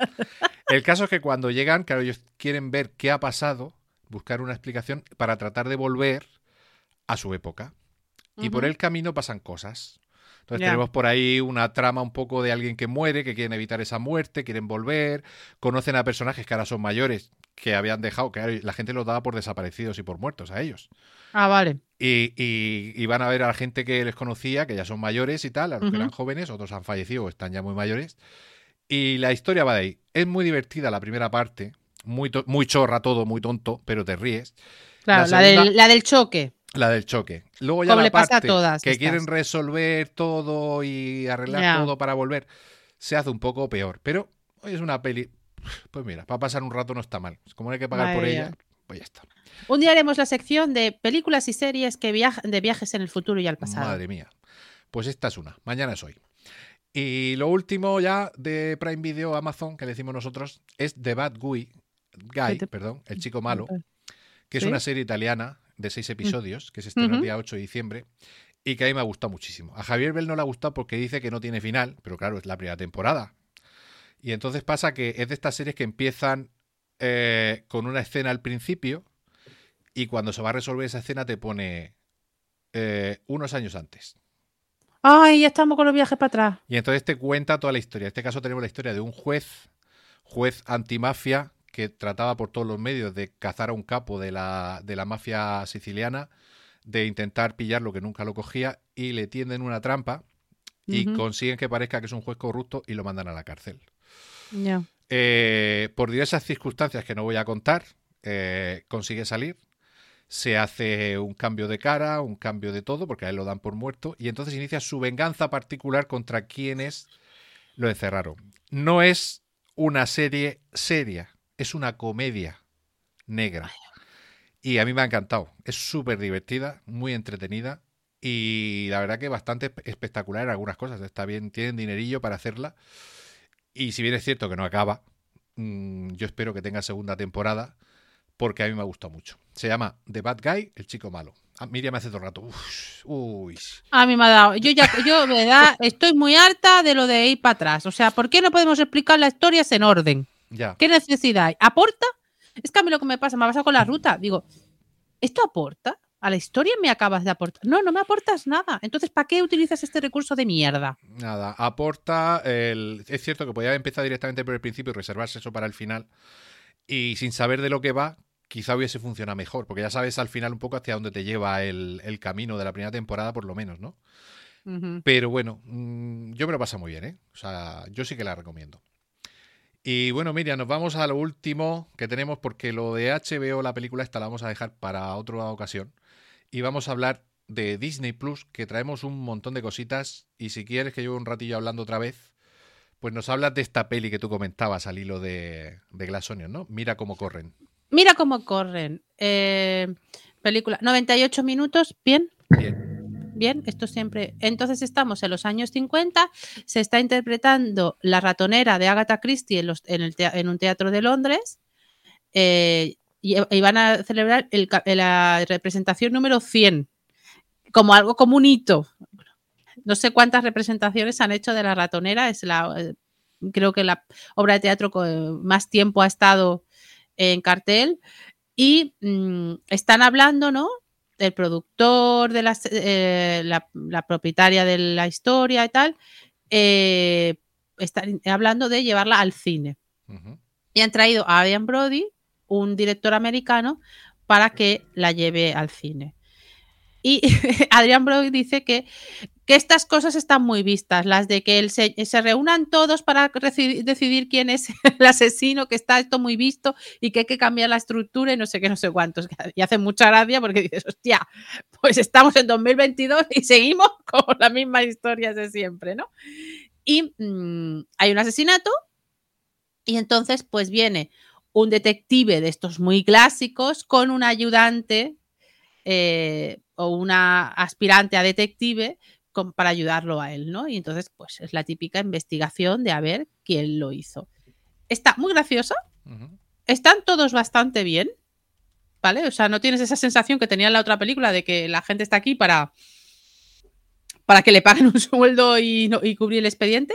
El caso es que cuando llegan, claro, ellos quieren ver qué ha pasado, buscar una explicación para tratar de volver a su época. Y por el camino pasan cosas. Entonces tenemos por ahí una trama un poco de alguien que muere, que quieren evitar esa muerte, quieren volver, conocen a personajes que ahora son mayores, que habían dejado, que la gente los daba por desaparecidos y por muertos a ellos. Ah, vale. Y, y- y van a ver a la gente que les conocía, que ya son mayores y tal, a los que eran jóvenes, otros han fallecido o están ya muy mayores. Y la historia va de ahí. Es muy divertida la primera parte, muy, muy chorra todo, muy tonto, pero te ríes. Claro, La del, la del choque. La del choque. Luego ya Como la le pasa a parte todas que estas. quieren resolver todo y arreglar todo para volver, se hace un poco peor. Pero hoy es una peli, pues mira, para pasar un rato no está mal. Como hay que pagar por ella, pues ya está. Un día haremos la sección de películas y series que viaj- de viajes en el futuro y al pasado. Madre mía. Pues esta es una. Mañana es hoy. Y lo último ya de Prime Video Amazon, que le decimos nosotros, es The Bad Guy, Guy, perdón, el chico malo, que es ¿Sí? una serie italiana de seis episodios, que se estrenó el día 8 de diciembre, y que a mí me ha gustado muchísimo. A Javier Bell no le ha gustado porque dice que no tiene final, pero claro, es la primera temporada. Y entonces pasa que es de estas series que empiezan eh, con una escena al principio, y cuando se va a resolver esa escena te pone eh, unos años antes. Ay, ya estamos con los viajes para atrás. Y entonces te cuenta toda la historia. En este caso tenemos la historia de un juez, juez antimafia, que trataba por todos los medios de cazar a un capo de la, de la mafia siciliana, de intentar pillar lo que nunca lo cogía, y le tienden una trampa y consiguen que parezca que es un juez corrupto y lo mandan a la cárcel. Eh, por diversas circunstancias que no voy a contar, eh, consigue salir. Se hace un cambio de cara, un cambio de todo, porque a él lo dan por muerto, y entonces inicia su venganza particular contra quienes lo encerraron. No es una serie seria, es una comedia negra. Y a mí me ha encantado. Es súper divertida, muy entretenida y la verdad que bastante espe- espectacular en algunas cosas. Está bien, tienen dinerillo para hacerla. Y si bien es cierto que no acaba, mm, yo espero que tenga segunda temporada porque a mí me ha gustado mucho. Se llama The Bad Guy, el chico malo. Ah, Miriam me hace todo el rato. Uf, uy. A mí me ha dado. Yo ya, yo, de verdad, estoy muy harta de lo de ir para atrás. O sea, ¿por qué no podemos explicar las historias en orden? Ya. ¿Qué necesidad hay? ¿Aporta? Es que a mí lo que me pasa, me ha pasado con la ruta. Digo, ¿esto aporta? ¿A la historia me acabas de aportar? No, no me aportas nada. Entonces, ¿para qué utilizas este recurso de mierda? Nada, aporta. El... Es cierto que podía empezar directamente por el principio y reservarse eso para el final. Y sin saber de lo que va, quizá hubiese funcionado mejor. Porque ya sabes al final un poco hacia dónde te lleva el, el camino de la primera temporada, por lo menos, ¿no? Pero bueno, mm, yo me lo paso muy bien, ¿eh? O sea, yo sí que la recomiendo. Y bueno, Miriam, nos vamos a lo último que tenemos porque lo de HBO, la película esta, la vamos a dejar para otra ocasión. Y vamos a hablar de Disney Plus, que traemos un montón de cositas. Y si quieres que lleve un ratillo hablando otra vez, pues nos hablas de esta peli que tú comentabas al hilo de, de Glass Onion, ¿no? Mira cómo corren. Mira cómo corren. Eh, película, 98 minutos, bien. Bien. Bien, esto siempre. Entonces estamos en los años 50, se está interpretando La ratonera de Agatha Christie en, los- en el en un teatro de Londres eh, y, van a celebrar la representación número 100, como algo como un hito. No sé cuántas representaciones han hecho de La ratonera, es la, eh, creo que la obra de teatro más tiempo ha estado en cartel y mm, están hablando, ¿no? El productor de eh, la, la propietaria de la historia y tal, eh, están hablando de llevarla al cine. Y han traído a Adrian Brody, un director americano, para que la lleve al cine. Y Adrian Brody dice que, que estas cosas están muy vistas, las de que se, se reúnan todos para decidir quién es el asesino, que está esto muy visto y que hay que cambiar la estructura y no sé qué, no sé cuántos. Y hace mucha gracia porque dices, hostia, pues estamos en 2022 y seguimos con las mismas historias de siempre, ¿no? Y mm, hay un asesinato y entonces pues viene un detective de estos muy clásicos con un ayudante eh, o una aspirante a detective con- para ayudarlo a él, ¿no? Y entonces pues es la típica investigación de a ver quién lo hizo. Está muy graciosa, están todos bastante bien, ¿vale? O sea, no tienes esa sensación que tenía en la otra película de que la gente está aquí para para que le paguen un sueldo y, no- y cubrir el expediente.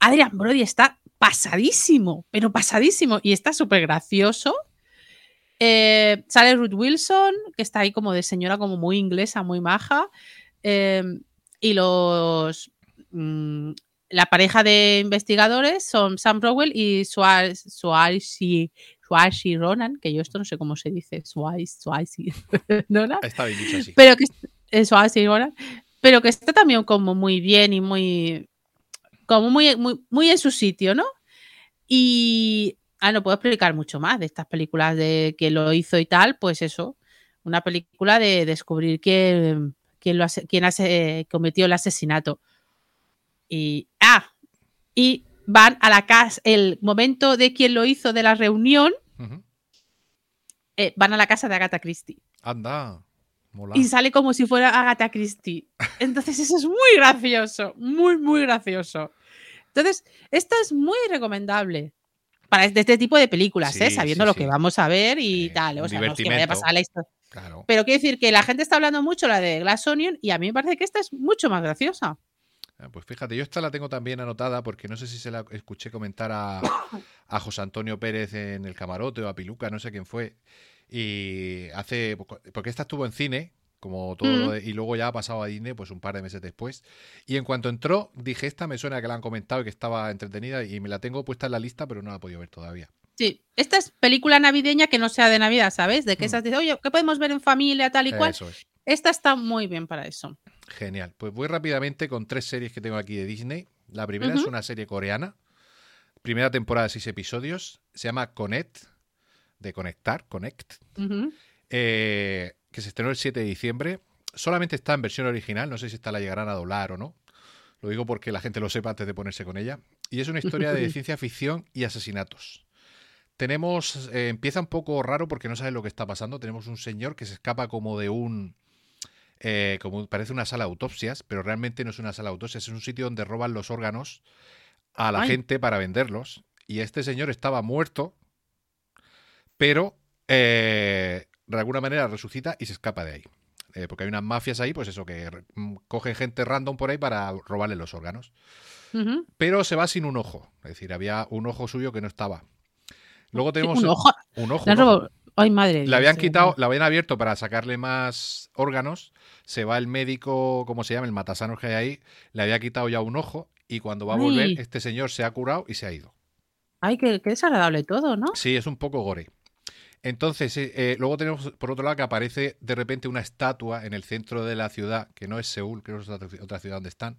Adrian Brody está pasadísimo, pero pasadísimo y está súper gracioso. Eh, sale Ruth Wilson, que está ahí como de señora, como muy inglesa, muy maja. Eh, y los. mm, la pareja de investigadores son Sam Rowell y Swazi Swazi Ronan, que yo esto no sé cómo se dice. Swazi Swazi Ronan Está bien dicho así. pero que así ahora, pero que está también como muy bien y muy como muy, muy, muy en su sitio, ¿no? Y ah, no puedo explicar mucho más de estas películas de que lo hizo y tal, pues eso, una película de descubrir quién, quién, lo hace, quién hace, cometió el asesinato. Y ah, y van a la casa, el momento de quién lo hizo de la reunión, eh, van a la casa de Agatha Christie. Anda. Mola. y sale como si fuera Agatha Christie. Entonces eso es muy gracioso, muy, muy gracioso. Entonces, esto es muy recomendable para de este tipo de películas, Sí, ¿eh? sabiendo sí, lo que vamos a ver y tal. O sea, no es que vaya a pasar la historia. Claro. Pero quiero decir que la gente está hablando mucho la de Glass Onion y a mí me parece que esta es mucho más graciosa. Ah, Pues fíjate, yo esta la tengo también anotada porque no sé si se la escuché comentar a, a José Antonio Pérez en el camarote o a Piluca, no sé quién fue. Y hace. Porque esta estuvo en cine, como todo, lo Mm. de- y luego ya ha pasado a Disney, pues un par de meses después. Y en cuanto entró, dije, esta me suena que la han comentado y que estaba entretenida y me la tengo puesta en la lista, pero no la he podido ver todavía. Sí, esta es película navideña que no sea de Navidad, ¿sabes? De que Mm. esas de, oye, ¿qué podemos ver en familia, tal y cual? Eso es. Esta está muy bien para eso. Genial. Pues voy rápidamente con tres series que tengo aquí de Disney. La primera es una serie coreana. Primera temporada de seis episodios. Se llama Connect. De conectar, Connect. Eh, que se estrenó el 7 de diciembre. Solamente está en versión original. No sé si esta la llegarán a doblar o no. Lo digo porque la gente lo sepa antes de ponerse con ella. Y es una historia de ciencia ficción y asesinatos. Tenemos, eh, empieza un poco raro porque no sabes lo que está pasando. Tenemos un señor que se escapa como de un, eh, como parece una sala de autopsias, pero realmente no es una sala de autopsias, es un sitio donde roban los órganos a la Ay. gente para venderlos. Y este señor estaba muerto, pero eh, de alguna manera resucita y se escapa de ahí. Eh, porque hay unas mafias ahí, pues eso, que mm, cogen gente random por ahí para robarle los órganos pero se va sin un ojo. Es decir, había un ojo suyo que no estaba. Luego tenemos Un ojo. un ojo. Ojo. Ay, madre. Le habían quitado, la habían abierto para sacarle más órganos. Se va el médico, ¿cómo se llama? El matasanos que hay ahí. Le había quitado ya un ojo y cuando va a volver, Ay. este señor se ha curado y se ha ido. Ay, qué, qué desagradable todo, ¿no? Sí, es un poco gore. Entonces, eh, eh, luego tenemos por otro lado que aparece de repente una estatua en el centro de la ciudad, que no es Seúl, creo que es otra, otra ciudad donde están.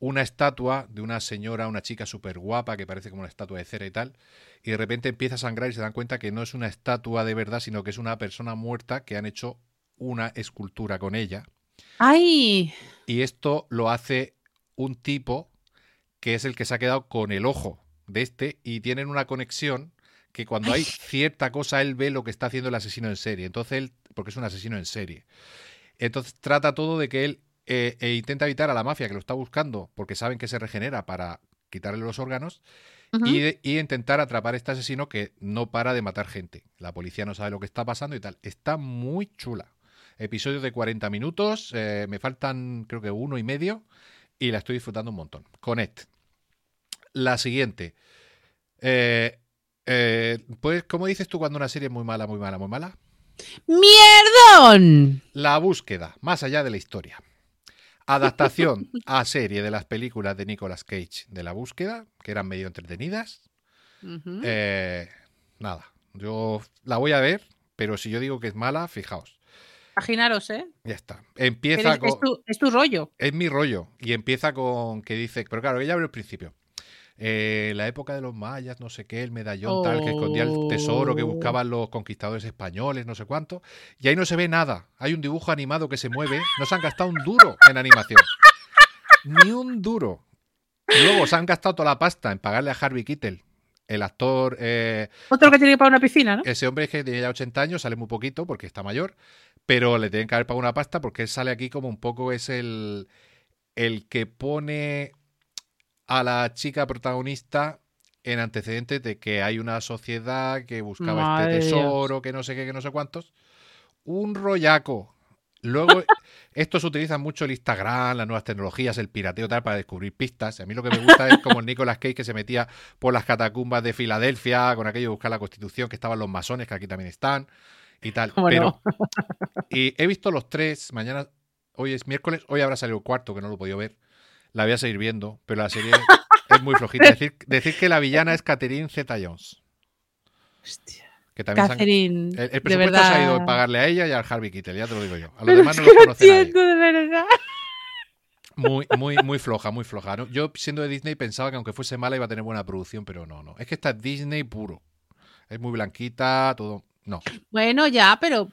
Una estatua de una señora, una chica súper guapa, que parece como una estatua de cera y tal. Y de repente empieza a sangrar y se dan cuenta que no es una estatua de verdad, sino que es una persona muerta que han hecho una escultura con ella. Ay, Y esto lo hace un tipo que es el que se ha quedado con el ojo de este y tienen una conexión que cuando hay cierta cosa él ve lo que está haciendo el asesino en serie. Entonces él, porque es un asesino en serie. Entonces trata todo de que él eh, eh, intenta evitar a la mafia que lo está buscando porque saben que se regenera para quitarle los órganos y, y intentar atrapar a este asesino que no para de matar gente. La policía no sabe lo que está pasando y tal. Está muy chula. Episodio de 40 minutos, eh, me faltan creo que uno y medio y la estoy disfrutando un montón. Connect. La siguiente. Eh, eh, pues, ¿cómo dices tú cuando una serie es muy mala, muy mala, muy mala? ¡Mierdón! La búsqueda, más allá de la historia. Adaptación a serie de las películas de Nicolas Cage de la búsqueda, que eran medio entretenidas. Eh, nada, yo la voy a ver, pero si yo digo que es mala, fijaos. Imaginaros, ¿eh? Ya está. Empieza es, es con. tu, es tu rollo. Es mi rollo. Y empieza con que dice. Pero claro, ella abre el principio. Eh, la época de los mayas, no sé qué, el medallón tal, que escondía el tesoro que Oh. buscaban los conquistadores españoles, no sé cuánto. Y ahí no se ve nada. Hay un dibujo animado que se mueve. No se han gastado un duro en animación. Ni un duro. Luego se han gastado toda la pasta en pagarle a Harvey Keitel, el actor eh, Otro que tiene que pagar una piscina, ¿no? ese hombre es que tiene ya 80 años, sale muy poquito porque está mayor, pero le tienen que haber pagado una pasta porque él sale aquí como un poco es el, el que pone a la chica protagonista en antecedentes de que hay una sociedad que buscaba Madre este Dios. tesoro, que no sé qué, que no sé cuántos. Un rollaco. Luego, esto se utiliza mucho el Instagram, las nuevas tecnologías, el pirateo tal, para descubrir pistas. A mí lo que me gusta es como el Nicolas Cage que se metía por las catacumbas de Filadelfia con aquello de buscar la constitución, que estaban los masones, que aquí también están, y tal. ¿Cómo Pero, no? y he visto los tres, mañana, hoy es miércoles, hoy habrá salido el cuarto, que no lo he podido ver. La voy a seguir viendo, pero la serie es muy flojita. Decir, decir que la villana es Catherine Zeta-Jones. Hostia. Que también se han- Catherine, el, presupuesto verdad. se ha ido en pagarle a ella y al Harvey Keitel, ya te lo digo yo. A los Pero demás no los nadie. entiendo, de verdad. Muy, muy, muy floja, muy floja. ¿no? Yo, siendo de Disney, pensaba que aunque fuese mala iba a tener buena producción, pero no, no. Es que esta es Disney puro. Es muy blanquita, todo. No. Bueno, ya, pero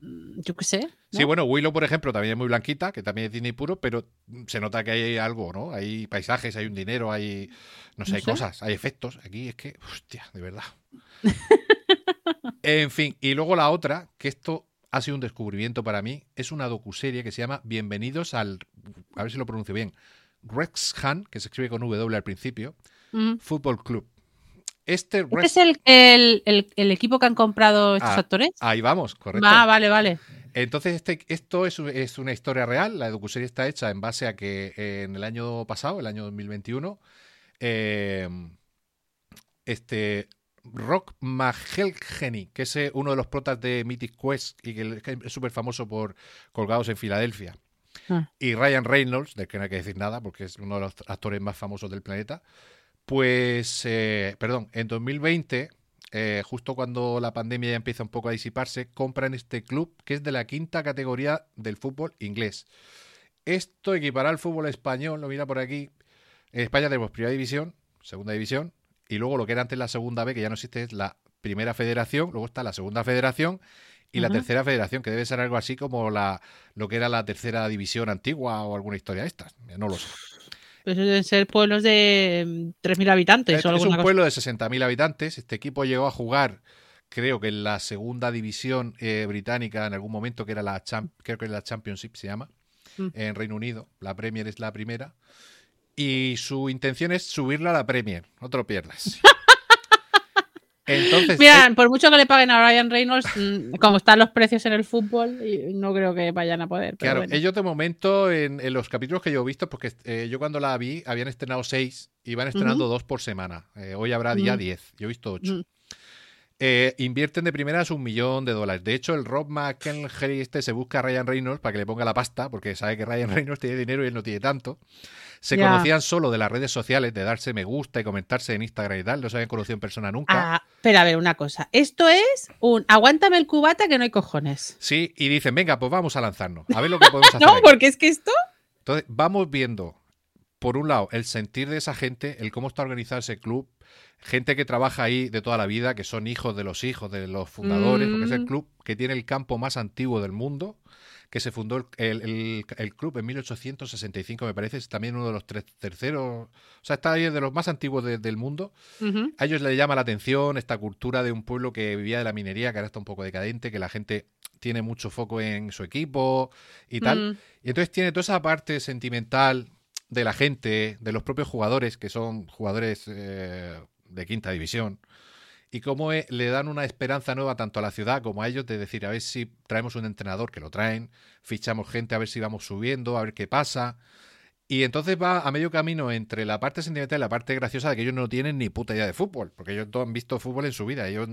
yo qué sé. ¿no? Sí, bueno, Willow, por ejemplo, también es muy blanquita, que también es Disney puro, pero se nota que hay algo, ¿no? Hay paisajes, hay un dinero, hay. No sé, No hay sé. cosas, hay efectos. Aquí es que. Hostia, de verdad. en fin, y luego la otra, que esto ha sido un descubrimiento para mí, es una docuserie que se llama Bienvenidos al. A ver si lo pronuncio bien. Wrexham, que se escribe con W al principio, Mm. Fútbol Club. Este, ¿Este es el, el- el- el equipo que han comprado estos Ah, actores? Ahí vamos, correcto. Ah, vale, vale. Entonces, este, esto es, es una historia real. La docuserie está hecha en base a que eh, en el año pasado, el año 2021, eh, este Rock Mahelgeni, que es eh, uno de los protas de Mythic Quest y que que es súper famoso por Colgados en Filadelfia, Ah. y Ryan Reynolds, del que no hay que decir nada porque es uno de los actores más famosos del planeta, pues, eh, perdón, en 2020 eh, justo cuando la pandemia ya empieza un poco a disiparse, compran este club que es de la quinta categoría del fútbol inglés. Esto equipará al fútbol español, lo mira por aquí. En España tenemos primera división, segunda división, y luego lo que era antes la segunda B, que ya no existe, es la primera federación, luego está la segunda federación y la tercera federación, que debe ser algo así como la, lo que era la tercera división antigua o alguna historia de estas. No lo sé. Pues deben ser pueblos de mm, 3.000 habitantes Es, o es alguna un cosa. pueblo de 60.000 habitantes. Este equipo llegó a jugar, creo que en la segunda división eh, británica en algún momento, que era la, Cham- creo que la Championship se llama, Mm. en Reino Unido. La Premier es la primera. Y su intención es subirla a la Premier. No te lo pierdas. Entonces, Mira, por mucho que le paguen a Ryan Reynolds, mm, como están los precios en el fútbol, no creo que vayan a poder. Claro, bueno. ellos de momento, en, en los capítulos que yo he visto, porque eh, yo cuando la vi, habían estrenado seis y van estrenando dos por semana. Eh, hoy habrá día. 10. Yo he visto ocho. Eh, invierten de primeras un millón de dólares. De hecho, el Rob McElhenney este se busca a Ryan Reynolds para que le ponga la pasta, porque sabe que Ryan Reynolds tiene dinero y él no tiene tanto. Se conocían solo de las redes sociales, de darse me gusta y comentarse en Instagram y tal. No se habían conocido en persona nunca. Ah, pero a ver, una cosa. Esto es un aguántame el cubata que no hay cojones. Sí, y dicen, venga, pues vamos a lanzarnos. A ver lo que podemos hacer. No, aquí". porque es que esto. Entonces, vamos viendo, por un lado, el sentir de esa gente, el cómo está organizado ese club, gente que trabaja ahí de toda la vida, que son hijos de los hijos de los fundadores, porque es el Mm. club que tiene el campo más antiguo del mundo, que se fundó el, el- el- el club en 1865, me parece, es también uno de los tres, terceros, o sea, está ahí de los más antiguos de- del mundo. A ellos les llama la atención esta cultura de un pueblo que vivía de la minería, que ahora está un poco decadente, que la gente tiene mucho foco en su equipo y tal. Mm. Y entonces tiene toda esa parte sentimental de la gente, de los propios jugadores, que son jugadores eh, de quinta división, y cómo eh, le dan una esperanza nueva tanto a la ciudad como a ellos de decir, a ver si traemos un entrenador que lo traen, fichamos gente, a ver si vamos subiendo, a ver qué pasa. Y entonces va a medio camino entre la parte sentimental y la parte graciosa de que ellos no tienen ni puta idea de fútbol, porque ellos no han visto fútbol en su vida. Ellos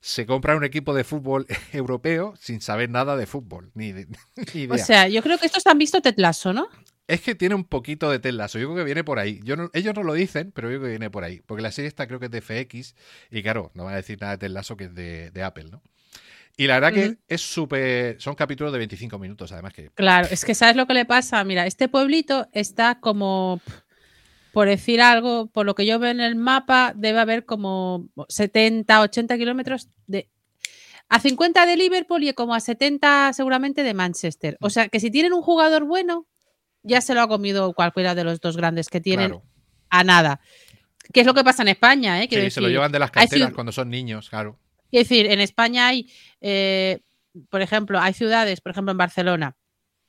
se compran un equipo de fútbol europeo sin saber nada de fútbol, ni, ni idea. O sea, yo creo que estos han visto Tetlazo, ¿no? Es que tiene un poquito de Ted Lasso. Yo creo que viene por ahí. Yo no- ellos no lo dicen, pero yo creo que viene por ahí. Porque la serie esta creo que es de FX. Y claro, no van a decir nada de Ted Lasso que es de, de Apple, ¿no? Y la verdad que es súper. Son capítulos de 25 minutos, además que. Claro, es que ¿sabes lo que le pasa? Mira, este pueblito está como, por decir algo, por lo que yo veo en el mapa, debe haber como 70, 80 kilómetros de... A 50 de Liverpool y como a 70 seguramente de Manchester. O sea, que si tienen un jugador bueno, ya se lo ha comido cualquiera de los dos grandes que tienen Claro. a nada. ¿Qué es lo que pasa en España? ¿eh? Sí, se lo llevan de las hay canteras ciu- cuando son niños, claro. es decir, en España hay, eh, por ejemplo, hay ciudades, por ejemplo, en Barcelona.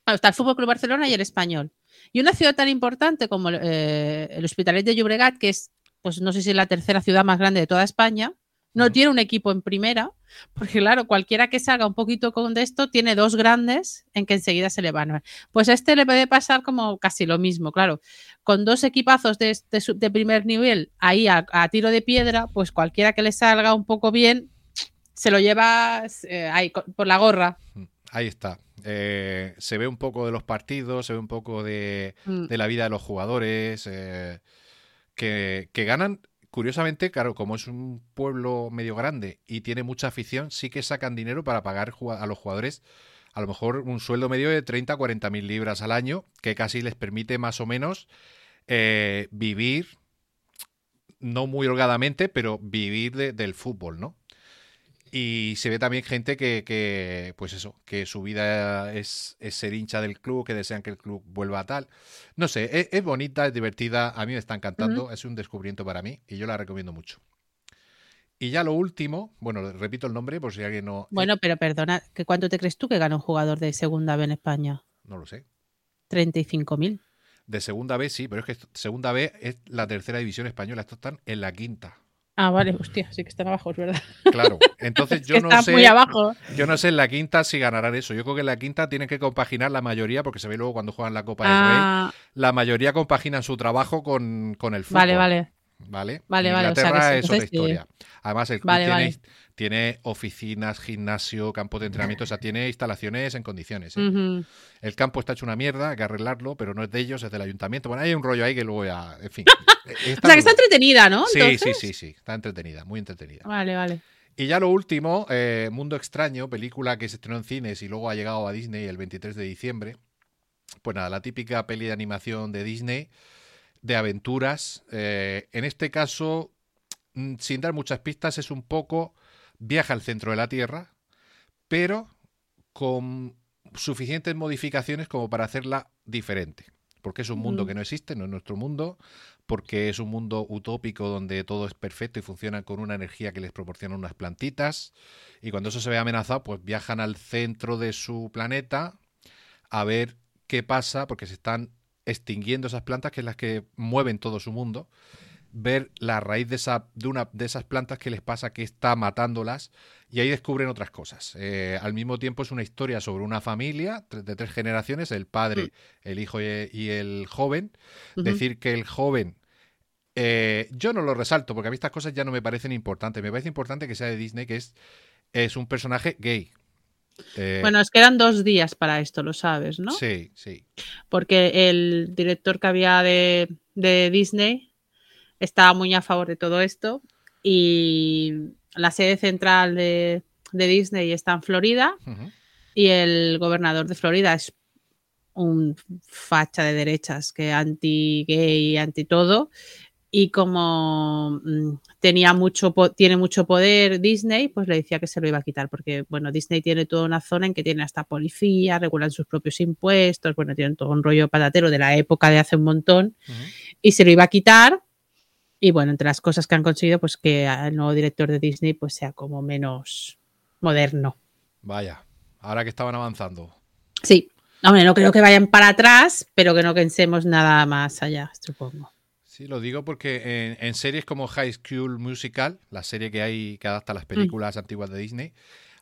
Está el Fútbol Club Barcelona y el Español. Y una ciudad tan importante como eh, el Hospitalet de Llobregat, que es, pues no sé si es la tercera ciudad más grande de toda España, no tiene un equipo en primera, porque claro, cualquiera que salga un poquito con de esto tiene dos grandes en que enseguida se le van. a- Pues a este le puede pasar como casi lo mismo, claro. Con dos equipazos de, de su- de primer nivel ahí a, a tiro de piedra, pues cualquiera que le salga un poco bien se lo lleva eh, ahí por la gorra. Ahí está. Eh, se ve un poco de los partidos, se ve un poco de, Mm. de la vida de los jugadores, eh, que, que ganan, curiosamente, claro, como es un pueblo medio grande y tiene mucha afición, sí que sacan dinero para pagar a los jugadores a lo mejor un sueldo medio de 30 40 mil libras al año, que casi les permite más o menos eh, vivir, no muy holgadamente, pero vivir de- del fútbol, ¿no? Y se ve también gente que, que, pues eso, que su vida es, es ser hincha del club, que desean que el club vuelva a tal. No sé, es, es bonita, es divertida, a mí me está encantando, es un descubrimiento para mí y yo la recomiendo mucho. Y ya lo último, bueno, repito el nombre por si alguien no... Bueno, pero perdona, ¿que ¿cuánto te crees tú que gana un jugador de segunda B en España? No lo sé. 35.000. De segunda B sí, pero es que segunda B es la tercera división española, estos están en la quinta. Ah, vale, hostia, sí que están abajo, es verdad. Claro, entonces Es yo no sé... muy abajo. Yo no sé en la quinta si ganarán eso. Yo creo que en la quinta tienen que compaginar la mayoría, porque se ve luego cuando juegan la Copa del Rey, Ah, la mayoría compaginan su trabajo con, con el fútbol. vale, vale. ¿Vale? Vale, En vale, o sea que Inglaterra es otra sí. historia. Además, el club Vale, tiene, vale. tiene oficinas, gimnasio, campo de entrenamiento, o sea, tiene instalaciones en condiciones. ¿eh? El campo está hecho una mierda, hay que arreglarlo, pero no es de ellos, es del ayuntamiento. Bueno, hay un rollo ahí que luego ya. En fin. O sea, que está entretenida, ¿no? Sí, Entonces- sí, sí, sí. Está entretenida, muy entretenida. Vale, vale. Y ya lo último, eh, Mundo Extraño, película que se estrenó en cines y luego ha llegado a Disney el 23 de diciembre. Pues nada, la típica peli de animación de Disney, de aventuras. Eh, en este caso, mm, sin dar muchas pistas, es un poco viaja al centro de la Tierra, pero con suficientes modificaciones como para hacerla diferente. Porque es un mundo Mm. que no existe, no es nuestro mundo, porque es un mundo utópico donde todo es perfecto y funciona con una energía que les proporcionan unas plantitas. Y cuando eso se ve amenazado, pues viajan al centro de su planeta a ver qué pasa, porque se están extinguiendo esas plantas, que es las que mueven todo su mundo. Ver la raíz de, esa, de una de esas plantas que les pasa, que está matándolas, y ahí descubren otras cosas. Eh, al mismo tiempo es una historia sobre una familia de tres generaciones, el padre, el hijo y el joven, decir que el joven Eh, yo no lo resalto porque a mí estas cosas ya no me parecen importantes. Me parece importante que sea de Disney, que es, es un personaje gay. Eh, Bueno, es que eran dos días para esto, lo sabes, ¿no? Sí, sí. Porque el director que había de, de Disney estaba muy a favor de todo esto y la sede central de, de Disney está en Florida y el gobernador de Florida es un facha de derechas que anti-gay, anti todo. Y como mm, tenía mucho, tiene mucho poder Disney, pues le decía que se lo iba a quitar, porque bueno, Disney tiene toda una zona en que tiene hasta policía, regulan sus propios impuestos, bueno, tienen todo un rollo patatero de la época de hace un montón, y se lo iba a quitar. Y bueno, entre las cosas que han conseguido, pues que el nuevo director de Disney pues sea como menos moderno. Vaya, ahora que estaban avanzando. Sí, hombre, no creo que vayan para atrás, pero que no pensemos nada más allá, supongo. Sí, lo digo porque en, en series como High School Musical, la serie que hay que adapta las películas antiguas de Disney,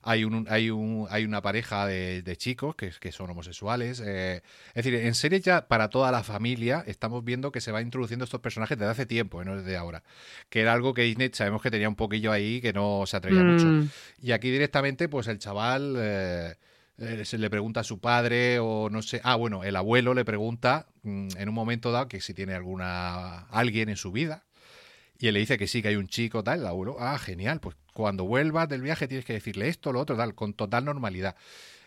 hay un, hay un hay una pareja de, de chicos que, que son homosexuales. eh, es decir, en series ya para toda la familia estamos viendo que se va introduciendo estos personajes desde hace tiempo, eh, no desde ahora. Que era algo que Disney sabemos que tenía un poquillo ahí que no se atrevía mucho. Mm, Y aquí directamente, pues el chaval eh, eh, se le pregunta a su padre o no sé. Ah, bueno, el abuelo le pregunta mm, en un momento dado que si tiene alguna alguien en su vida. Y él le dice que sí, que hay un chico, tal. El abuelo, ah, genial. Pues cuando vuelvas del viaje tienes que decirle esto, lo otro, tal, con total normalidad.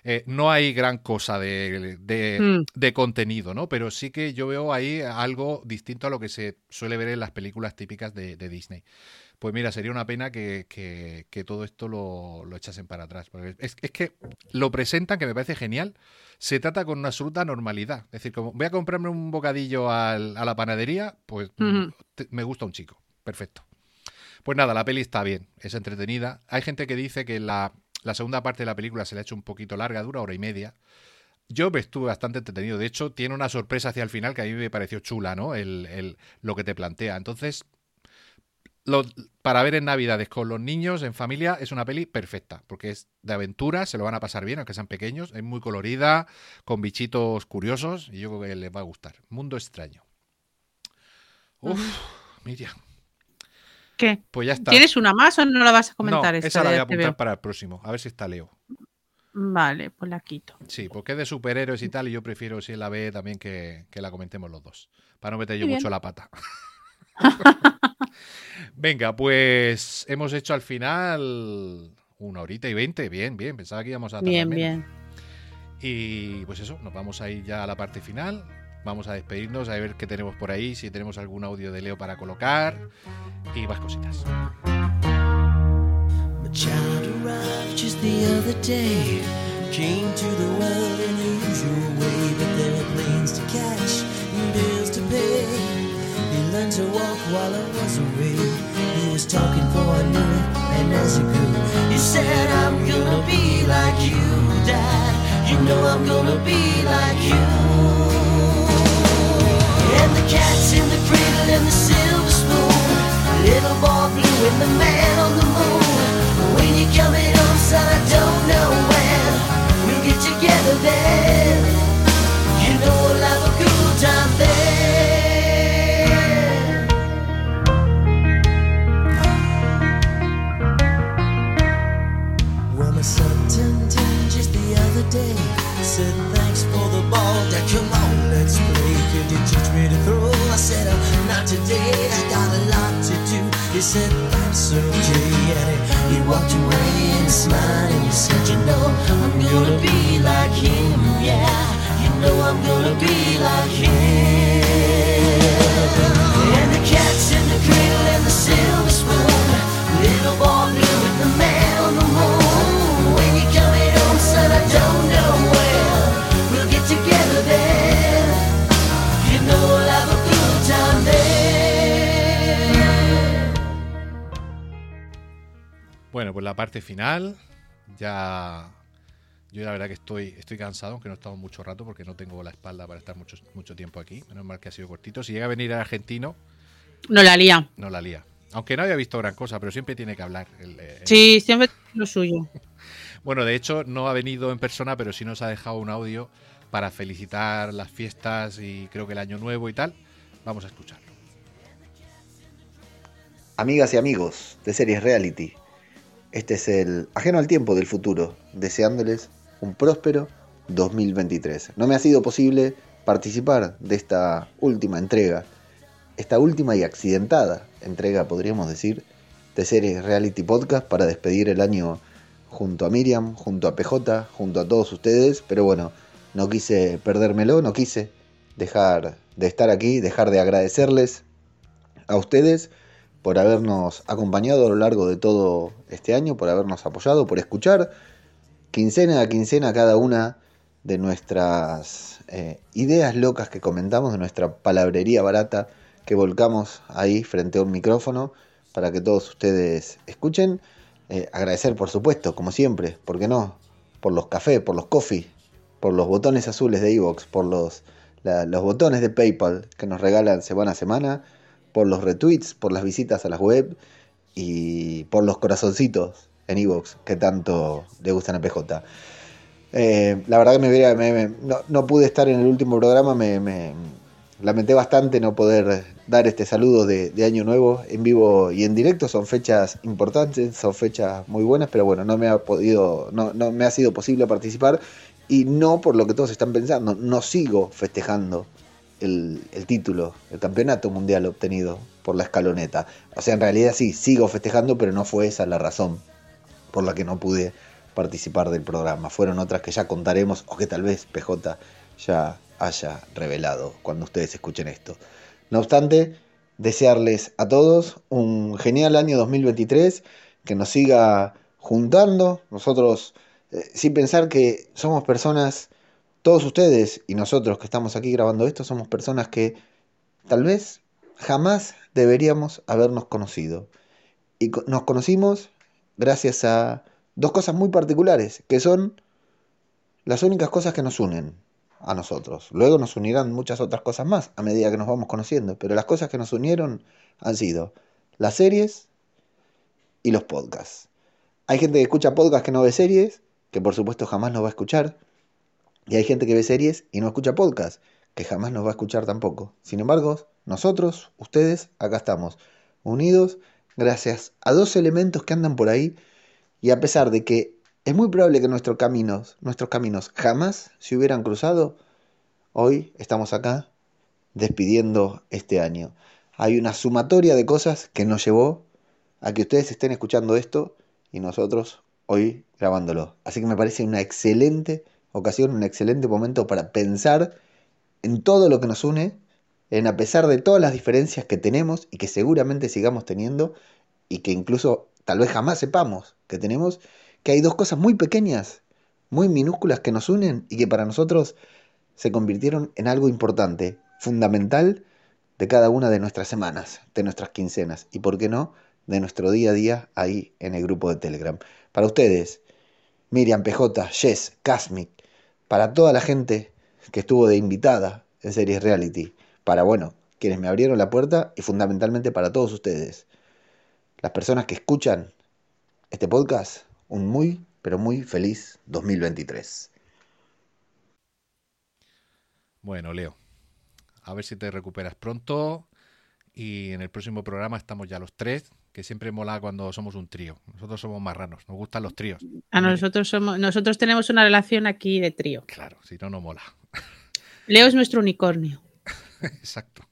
Eh, no hay gran cosa de, de- Mm. de contenido, ¿no? Pero sí que yo veo ahí algo distinto a lo que se suele ver en las películas típicas de, de Disney. Pues mira, sería una pena que, que- que todo esto lo, lo echasen para atrás. Porque es, es que lo presentan, que me parece genial. Se trata con una absoluta normalidad. Es decir, como voy a comprarme un bocadillo al- a la panadería, pues te- me gusta un chico. Perfecto. Pues nada, la peli está bien, es entretenida. Hay gente que dice que la, la segunda parte de la película se le ha hecho un poquito larga, dura hora y media. Yo me estuve bastante entretenido. De hecho, tiene una sorpresa hacia el final que a mí me pareció chula, ¿no? El, el- lo que te plantea. Entonces, lo- para ver en Navidades con los niños, en familia, es una peli perfecta. Porque es de aventura, se lo van a pasar bien, aunque sean pequeños. Es muy colorida, con bichitos curiosos. Y yo creo que les va a gustar. Mundo extraño. Uf, Miriam. ¿Qué? Pues ya está. ¿Tienes una más o no la vas a comentar? no, esta esa la voy a apuntar para el próximo. A ver si está Leo. Vale, pues la quito. Sí, porque es de superhéroes y tal, y yo prefiero, si él la ve, también que, que la comentemos los dos. Para no meter yo bien. mucho la pata. Venga, pues hemos hecho al final una horita y veinte. Bien, bien. Pensaba que íbamos a tardar Bien, menos. bien. Y pues eso, nos vamos a ir ya a la parte final. Vamos a despedirnos, a ver qué tenemos por ahí, si tenemos algún audio de Leo para colocar y más cositas. My child arrived just the other day. Came to the world in the usual way, but there were planes to catch and bills to pay. Learned to walk while I was away. He was talking for I knew it, and as he grew, he said, I'm gonna be like you, Dad. You know I'm gonna be like you. And the cat's in the cradle and the silver spoon. Little boy blue and the man on the moon. When you're coming home, son, I don't know when. We'll get together then. Come on, let's play. Could you teach me to throw? I said, uh, not today. I got a lot to do. He said that's okay, and he, he walked away and smiled and he said, you know, I'm gonna be like him, yeah. You know I'm gonna be like him. And the cat's in the cradle and the silver la parte final. Ya. Yo la verdad que estoy, estoy cansado, aunque no he estado mucho rato porque no tengo la espalda para estar mucho, mucho tiempo aquí. Menos mal que ha sido cortito. Si llega a venir el argentino, No la lía. no la lía. Aunque no había visto gran cosa, pero siempre tiene que hablar. el- el- Sí, siempre lo suyo. Bueno, de hecho, no ha venido en persona, pero sí nos ha dejado un audio para felicitar las fiestas y creo que el año nuevo y tal. Vamos a escucharlo. amigas y amigos de series reality. Este es el ajeno al tiempo del futuro, deseándoles un próspero 2023. No me ha sido posible participar de esta última entrega, esta última y accidentada entrega, podríamos decir, de series reality podcast para despedir el año junto a Miriam, junto a PJ, junto a todos ustedes, pero bueno, no quise perdérmelo, no quise dejar de estar aquí, dejar de agradecerles a ustedes por habernos acompañado a lo largo de todo este año, por habernos apoyado, por escuchar quincena a quincena cada una de nuestras eh, ideas locas que comentamos, de nuestra palabrería barata que volcamos ahí frente a un micrófono para que todos ustedes escuchen. Eh, agradecer, por supuesto, como siempre, ¿por qué no? Por los cafés, por los coffee, por los botones azules de Evox, por los, los botones de PayPal que nos regalan semana a semana, por los retweets, por las visitas a las web y por los corazoncitos en Evox que tanto le gustan a PJ. Eh, la verdad que me hubiera- no, no pude estar en el último programa, me, me- lamenté bastante no poder dar este saludo de, de Año Nuevo en vivo y en directo. Son fechas importantes, son fechas muy buenas, pero bueno, no me ha podido, no, no me ha sido posible participar y no por lo que todos están pensando, no sigo festejando el, título, el campeonato mundial obtenido por la escaloneta. O sea, en realidad sí, sigo festejando, pero no fue esa la razón por la que no pude participar del programa. Fueron otras que ya contaremos o que tal vez PJ ya haya revelado cuando ustedes escuchen esto. No obstante, desearles a todos un genial año 2023, que nos siga juntando, nosotros eh, sin pensar que somos personas, todos ustedes y nosotros que estamos aquí grabando esto, somos personas que tal vez jamás deberíamos habernos conocido. Y nos conocimos gracias a dos cosas muy particulares, que son las únicas cosas que nos unen a nosotros. Luego nos unirán muchas otras cosas más a medida que nos vamos conociendo, pero las cosas que nos unieron han sido las series y los podcasts. Hay gente que escucha podcasts que no ve series, que por supuesto jamás nos va a escuchar, y hay gente que ve series y no escucha podcasts, que jamás nos va a escuchar tampoco. Sin embargo, nosotros, ustedes, acá estamos, unidos gracias a dos elementos que andan por ahí y a pesar de que es muy probable que nuestros caminos, nuestros caminos jamás se hubieran cruzado, hoy estamos acá despidiendo este año. Hay una sumatoria de cosas que nos llevó a que ustedes estén escuchando esto y nosotros hoy grabándolo. Así que me parece una excelente ocasión, un excelente momento para pensar en todo lo que nos une, en a pesar de todas las diferencias que tenemos y que seguramente sigamos teniendo y que incluso tal vez jamás sepamos que tenemos, que hay dos cosas muy pequeñas, muy minúsculas que nos unen y que para nosotros se convirtieron en algo importante, fundamental de cada una de nuestras semanas, de nuestras quincenas y, por qué no, de nuestro día a día ahí en el grupo de Telegram. Para ustedes, Miriam PJ, Jess, Casmic, para toda la gente que estuvo de invitada en series reality, para, bueno, quienes me abrieron la puerta y fundamentalmente para todos ustedes, las personas que escuchan este podcast, un muy, pero muy feliz 2023. Bueno, Leo, a ver si te recuperas pronto. Y en el próximo programa estamos ya los tres, que siempre mola cuando somos un trío. Nosotros somos marranos, nos gustan los tríos. A nosotros somos, nosotros tenemos una relación aquí de trío. Claro, si no, no mola. Leo es nuestro unicornio. Exacto.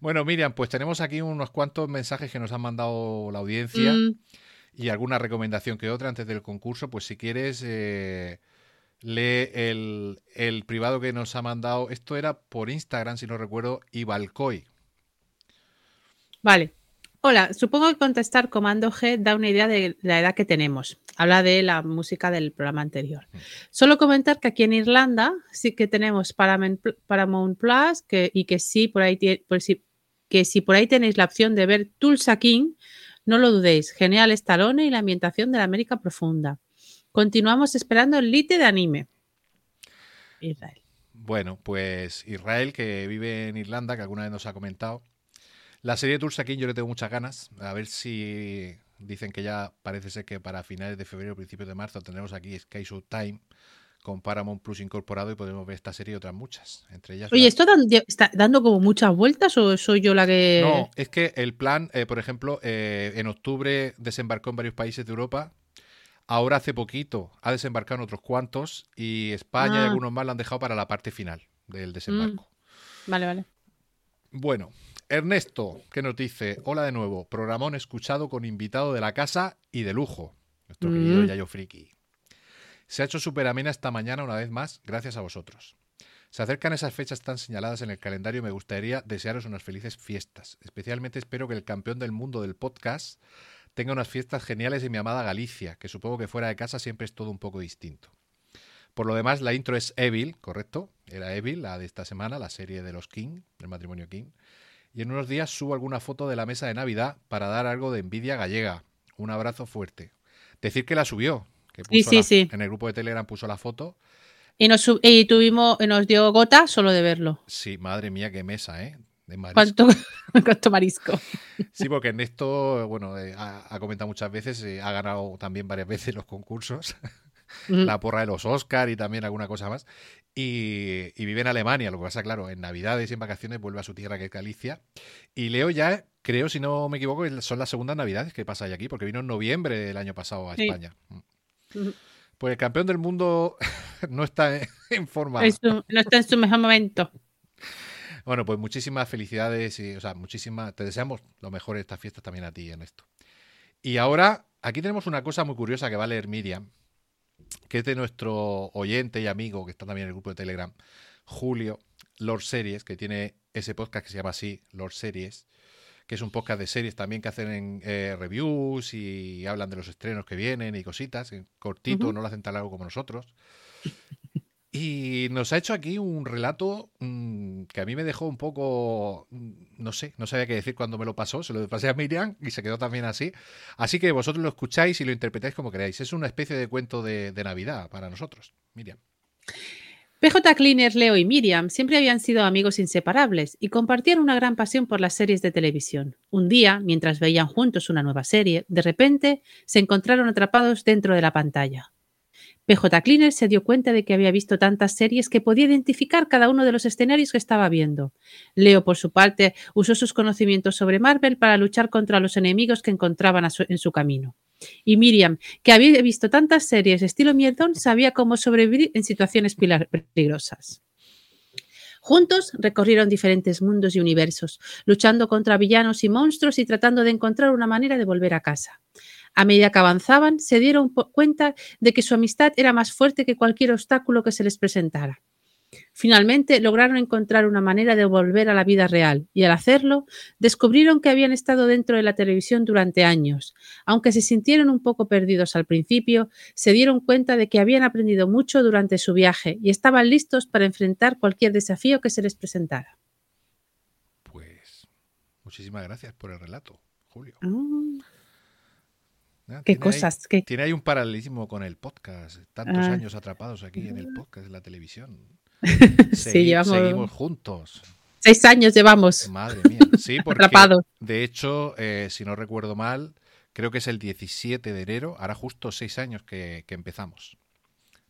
Bueno, Miriam, pues tenemos aquí unos cuantos mensajes que nos han mandado la audiencia Mm, y alguna recomendación que otra antes del concurso. Pues si quieres, eh, lee el, el privado que nos ha mandado. Esto era por Instagram, si no recuerdo, Ibalcoy. vale. Hola, supongo que contestar comando G da una idea de la edad que tenemos. Habla de la música del programa anterior. Solo comentar que aquí en Irlanda sí que tenemos Paramount, Pl- Paramount Plus que, y que sí por ahí por si, que si por ahí tenéis la opción de ver Tulsa King, no lo dudéis. Genial Stallone y la ambientación de la América profunda. Continuamos esperando el lite de anime. Israel. Bueno, pues Israel, que vive en Irlanda, que alguna vez nos ha comentado. La serie Tulsa King yo le tengo muchas ganas. A ver si dicen que ya parece ser que para finales de febrero, principios de marzo tendremos aquí Sky Show Time con Paramount Plus incorporado y podemos ver esta serie y otras muchas. Entre ellas. Oye, la- ¿esto dan- está dando como muchas vueltas o soy yo la que.? No, es que el plan, eh, por ejemplo, eh, en octubre desembarcó en varios países de Europa. Ahora hace poquito ha desembarcado en otros cuantos y España y Ah. algunos más lo han dejado para la parte final del desembarco. Vale, vale. Bueno, Ernesto, que nos dice, hola de nuevo, programón escuchado con invitado de la casa y de lujo, nuestro Mm. querido Yayo Friki. Se ha hecho súper amena esta mañana una vez más, gracias a vosotros. Se acercan esas fechas tan señaladas en el calendario y me gustaría desearos unas felices fiestas. Especialmente espero que el campeón del mundo del podcast tenga unas fiestas geniales en mi amada Galicia, que supongo que fuera de casa siempre es todo un poco distinto. Por lo demás, la intro es Evil, ¿correcto? Era Evil, la de esta semana, la serie de los King, del matrimonio King. Y en unos días subo alguna foto de la mesa de Navidad para dar algo de envidia gallega. Un abrazo fuerte. Decir que la subió. Que Sí, puso sí, la- sí. En el grupo de Telegram puso la foto. Y nos, y tuvimos, y nos dio gota solo de verlo. Sí, madre mía, qué mesa, ¿eh? De marisco. ¿Cuánto, cuánto marisco? Sí, porque Ernesto, bueno, eh, ha, ha comentado muchas veces, eh, ha ganado también varias veces los concursos. La porra de los Oscar y también alguna cosa más. Y, y vive en Alemania, lo que pasa, claro, en Navidades y en vacaciones vuelve a su tierra que es Galicia. Y Leo ya, creo, si no me equivoco, son las segundas Navidades que pasa ahí aquí, porque vino en noviembre del año pasado a Sí. España. Ujú. Pues el campeón del mundo no está en- forma. No está en su mejor momento. Bueno, pues muchísimas felicidades y, o sea, muchísimas, te deseamos lo mejor en estas fiestas también a ti, Ernesto. Y ahora, aquí tenemos una cosa muy curiosa que va a leer Miriam, que es de nuestro oyente y amigo que está también en el grupo de Telegram, Julio, Lord Series, que tiene ese podcast que se llama así, Lord Series, que es un podcast de series también que hacen eh, reviews y hablan de los estrenos que vienen y cositas, en cortito, no lo hacen tan largo como nosotros. Y nos ha hecho aquí un relato mm, que a mí me dejó un poco, mm, no sé, no sabía qué decir cuando me lo pasó, se lo pasé a Miriam y se quedó también así. Así que vosotros lo escucháis y lo interpretáis como queráis. Es una especie de cuento de, de Navidad para nosotros, Miriam. PJ Cleaner, Leo y Miriam siempre habían sido amigos inseparables y compartían una gran pasión por las series de televisión. Un día, mientras veían juntos una nueva serie, de repente se encontraron atrapados dentro de la pantalla. PJ Cleaner se dio cuenta de que había visto tantas series que podía identificar cada uno de los escenarios que estaba viendo. Leo, por su parte, usó sus conocimientos sobre Marvel para luchar contra los enemigos que encontraban en su camino. Y Miriam, que había visto tantas series estilo mierdón, sabía cómo sobrevivir en situaciones peligrosas. Juntos recorrieron diferentes mundos y universos, luchando contra villanos y monstruos y tratando de encontrar una manera de volver a casa. A medida que avanzaban, se dieron cuenta de que su amistad era más fuerte que cualquier obstáculo que se les presentara. Finalmente lograron encontrar una manera de volver a la vida real y al hacerlo descubrieron que habían estado dentro de la televisión durante años. Aunque se sintieron un poco perdidos al principio, se dieron cuenta de que habían aprendido mucho durante su viaje y estaban listos para enfrentar cualquier desafío que se les presentara. Pues muchísimas gracias por el relato, Julio. Ah, Ah, qué tiene ahí- cosas, tiene ahí un paralelismo con el podcast. Tantos Ah. años atrapados aquí en el podcast, en la televisión. Sí, Segui- llevamos- Seguimos juntos. Seis años llevamos Madre mía. Sí, porque atrapados. de hecho, eh, si no recuerdo mal, creo que es el 17 de enero, hará justo seis años que, que empezamos.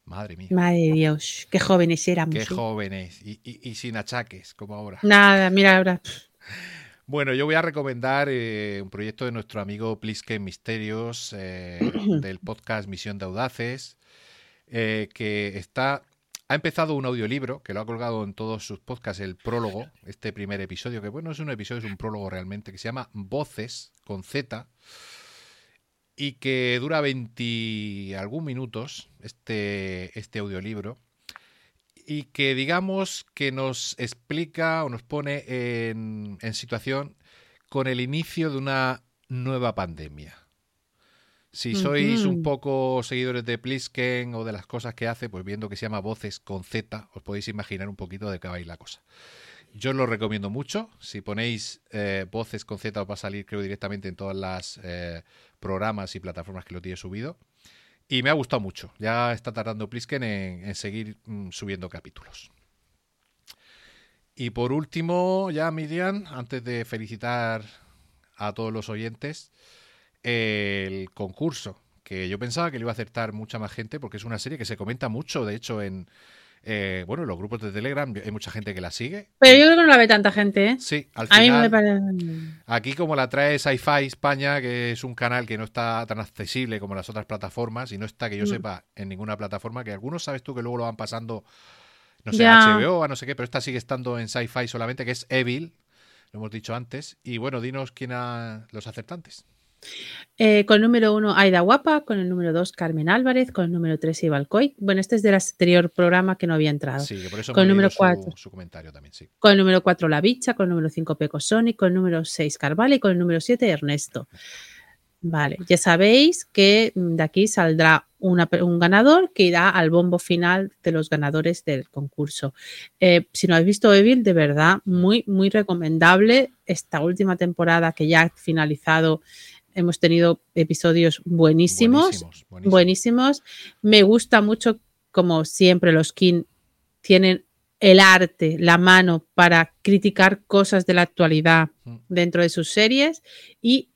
Madre mía. Madre de Dios, qué jóvenes éramos. Qué ¿eh? jóvenes y, y- y sin achaques, como ahora. Nada, mira ahora. Bueno, yo voy a recomendar eh, un proyecto de nuestro amigo Plisken Misterios eh, del podcast Misión de Audaces, eh, que está ha empezado un audiolibro que lo ha colgado en todos sus podcasts, el prólogo, este primer episodio, que bueno, es un episodio, es un prólogo realmente, que se llama Voces con Z y que dura 20 algún minutos este, este audiolibro y que digamos que nos explica o nos pone en, en situación con el inicio de una nueva pandemia. Si sois un poco seguidores de Plisken o de las cosas que hace, pues viendo que se llama Voces con Z, os podéis imaginar un poquito de qué va a ir la cosa. Yo os lo recomiendo mucho. Si ponéis eh, Voces con Z os va a salir, creo, directamente en todas las eh, programas y plataformas que lo tiene subido. Y me ha gustado mucho. Ya está tardando Plisken en, seguir mm, subiendo capítulos. Y por último, ya Miriam, antes de felicitar a todos los oyentes, el concurso que yo pensaba que le iba a acertar mucha más gente porque es una serie que se comenta mucho, de hecho, en eh, bueno, en los grupos de Telegram hay mucha gente que la sigue. Pero yo creo que no la ve tanta gente, ¿eh? Sí, al A mí final, me parece. aquí como la trae Sci-Fi España, que es un canal que no está tan accesible como las otras plataformas y no está, que yo Mm. sepa, en ninguna plataforma, que algunos sabes tú que luego lo van pasando, no sé, Ya. a HBO, a no sé qué, pero esta sigue estando en Sci-Fi solamente, que es Evil, lo hemos dicho antes. Y bueno, dinos quién ha los acertantes. Eh, con el número uno, Aida Guapa. Con el número dos, Carmen Álvarez. Con el número tres, Eva Alcoy. Bueno, este es del anterior programa que no había entrado. Sí, que por eso Con el número su, su comentario también, sí. Con el número 4, La Bicha. Con el número 5, Peco Sonic. Con el número 6, Carval. Y con el número 7, Ernesto. Vale, ya sabéis que mm, de aquí saldrá una un ganador que irá al bombo final de los ganadores del concurso. Eh, si no habéis visto Evil, de verdad, muy, muy recomendable. Esta última temporada que ya ha finalizado, hemos tenido episodios buenísimos Buenísimos, buenísimos. buenísimos. Me gusta mucho, como siempre, los King tienen el arte, la mano para criticar cosas de la actualidad Mm. dentro de sus series y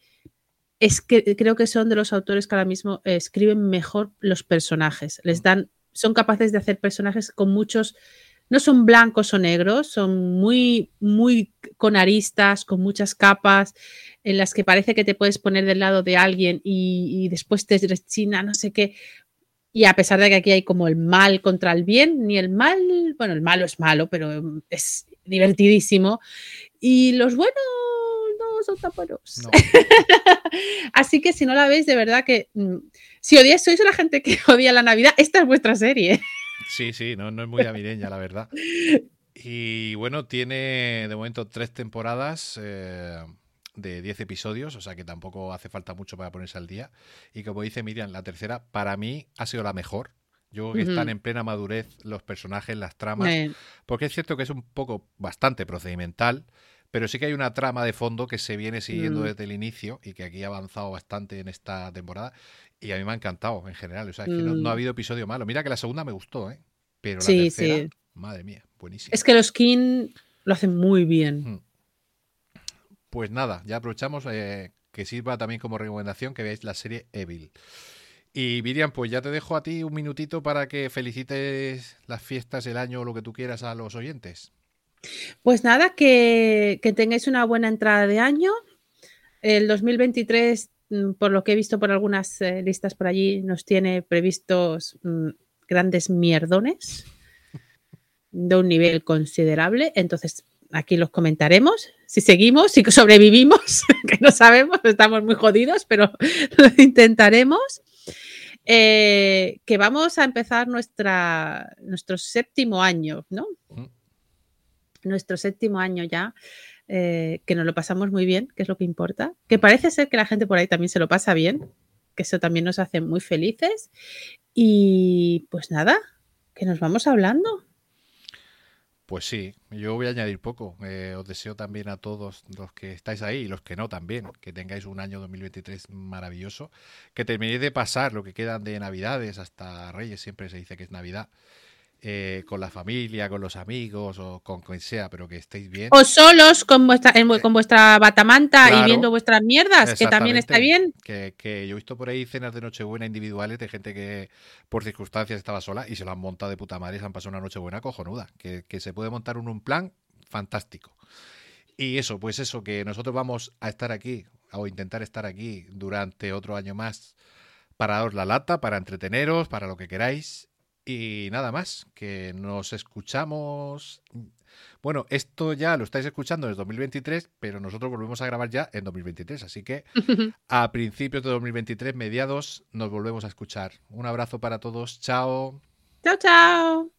es que creo que son de los autores que ahora mismo escriben mejor los personajes. Les dan, son capaces de hacer personajes con muchos, no son blancos o negros, son muy, muy con aristas, con muchas capas, en las que parece que te puedes poner del lado de alguien y, y después te rechina, no sé qué. Y a pesar de que aquí hay como el mal contra el bien, ni el mal, bueno, el malo es malo, pero es divertidísimo. Y los buenos no son tan buenos. No. Así que si no la veis, de verdad que mm, si odiáis, sois la gente que odia la Navidad, esta es vuestra serie. Sí, sí, no, no es muy navideña, la verdad. Y bueno, tiene de momento tres temporadas eh, de 10 episodios, o sea que tampoco hace falta mucho para ponerse al día. Y como dice Miriam, la tercera para mí ha sido la mejor. Yo creo que están en plena madurez los personajes, las tramas, Eh, porque es cierto que es un poco bastante procedimental, pero sí que hay una trama de fondo que se viene siguiendo Mm. desde el inicio y que aquí ha avanzado bastante en esta temporada. Y a mí me ha encantado en general. O sea, es que no, no ha Mm. habido episodio malo. Mira que la segunda me gustó, ¿eh? Pero la Sí, tercera, sí. madre mía, buenísimo. es que los King lo hacen muy bien. Mm. Pues nada, ya aprovechamos eh, que sirva también como recomendación que veáis la serie Evil. Y Miriam, pues ya te dejo a ti un minutito para que felicites las fiestas, el año o lo que tú quieras a los oyentes. Pues nada, que, que tengáis una buena entrada de año. El 2023, mm, por lo que he visto por algunas eh, listas por allí, nos tiene previstos mm, grandes mierdones de un nivel considerable. Entonces, aquí los comentaremos. Si seguimos, si sobrevivimos, que no sabemos, estamos muy jodidos, pero lo intentaremos. Eh, que vamos a empezar nuestra, nuestro séptimo año, ¿no? Nuestro séptimo año ya, eh, que nos lo pasamos muy bien, que es lo que importa. Que parece ser que la gente por ahí también se lo pasa bien, que eso también nos hace muy felices. Y pues nada, que nos vamos hablando. Pues sí, yo voy a añadir poco. Eh, os deseo también a todos los que estáis ahí y los que no también, que tengáis un año 2023 maravilloso, que terminéis de pasar lo que quedan de Navidades hasta Reyes, siempre se dice que es Navidad, eh, con la familia, con los amigos o con quien sea, pero que estéis bien. O solos con vuestra, en vu- con vuestra batamanta Claro. y viendo vuestras mierdas, que también está bien. Que, que yo he visto por ahí cenas de Nochebuena individuales de gente que por circunstancias estaba sola y se lo han montado de puta madre y se han pasado una Nochebuena cojonuda. Que, que se puede montar un, un plan fantástico. Y eso, pues eso, que nosotros vamos a estar aquí o intentar estar aquí durante otro año más para daros la lata, para entreteneros, para lo que queráis. Y nada más, que nos escuchamos. Bueno, esto ya lo estáis escuchando en 2023, pero nosotros volvemos a grabar ya en 2023. Así que a principios de 2023, mediados, nos volvemos a escuchar. Un abrazo para todos. Chao. Chao, chao.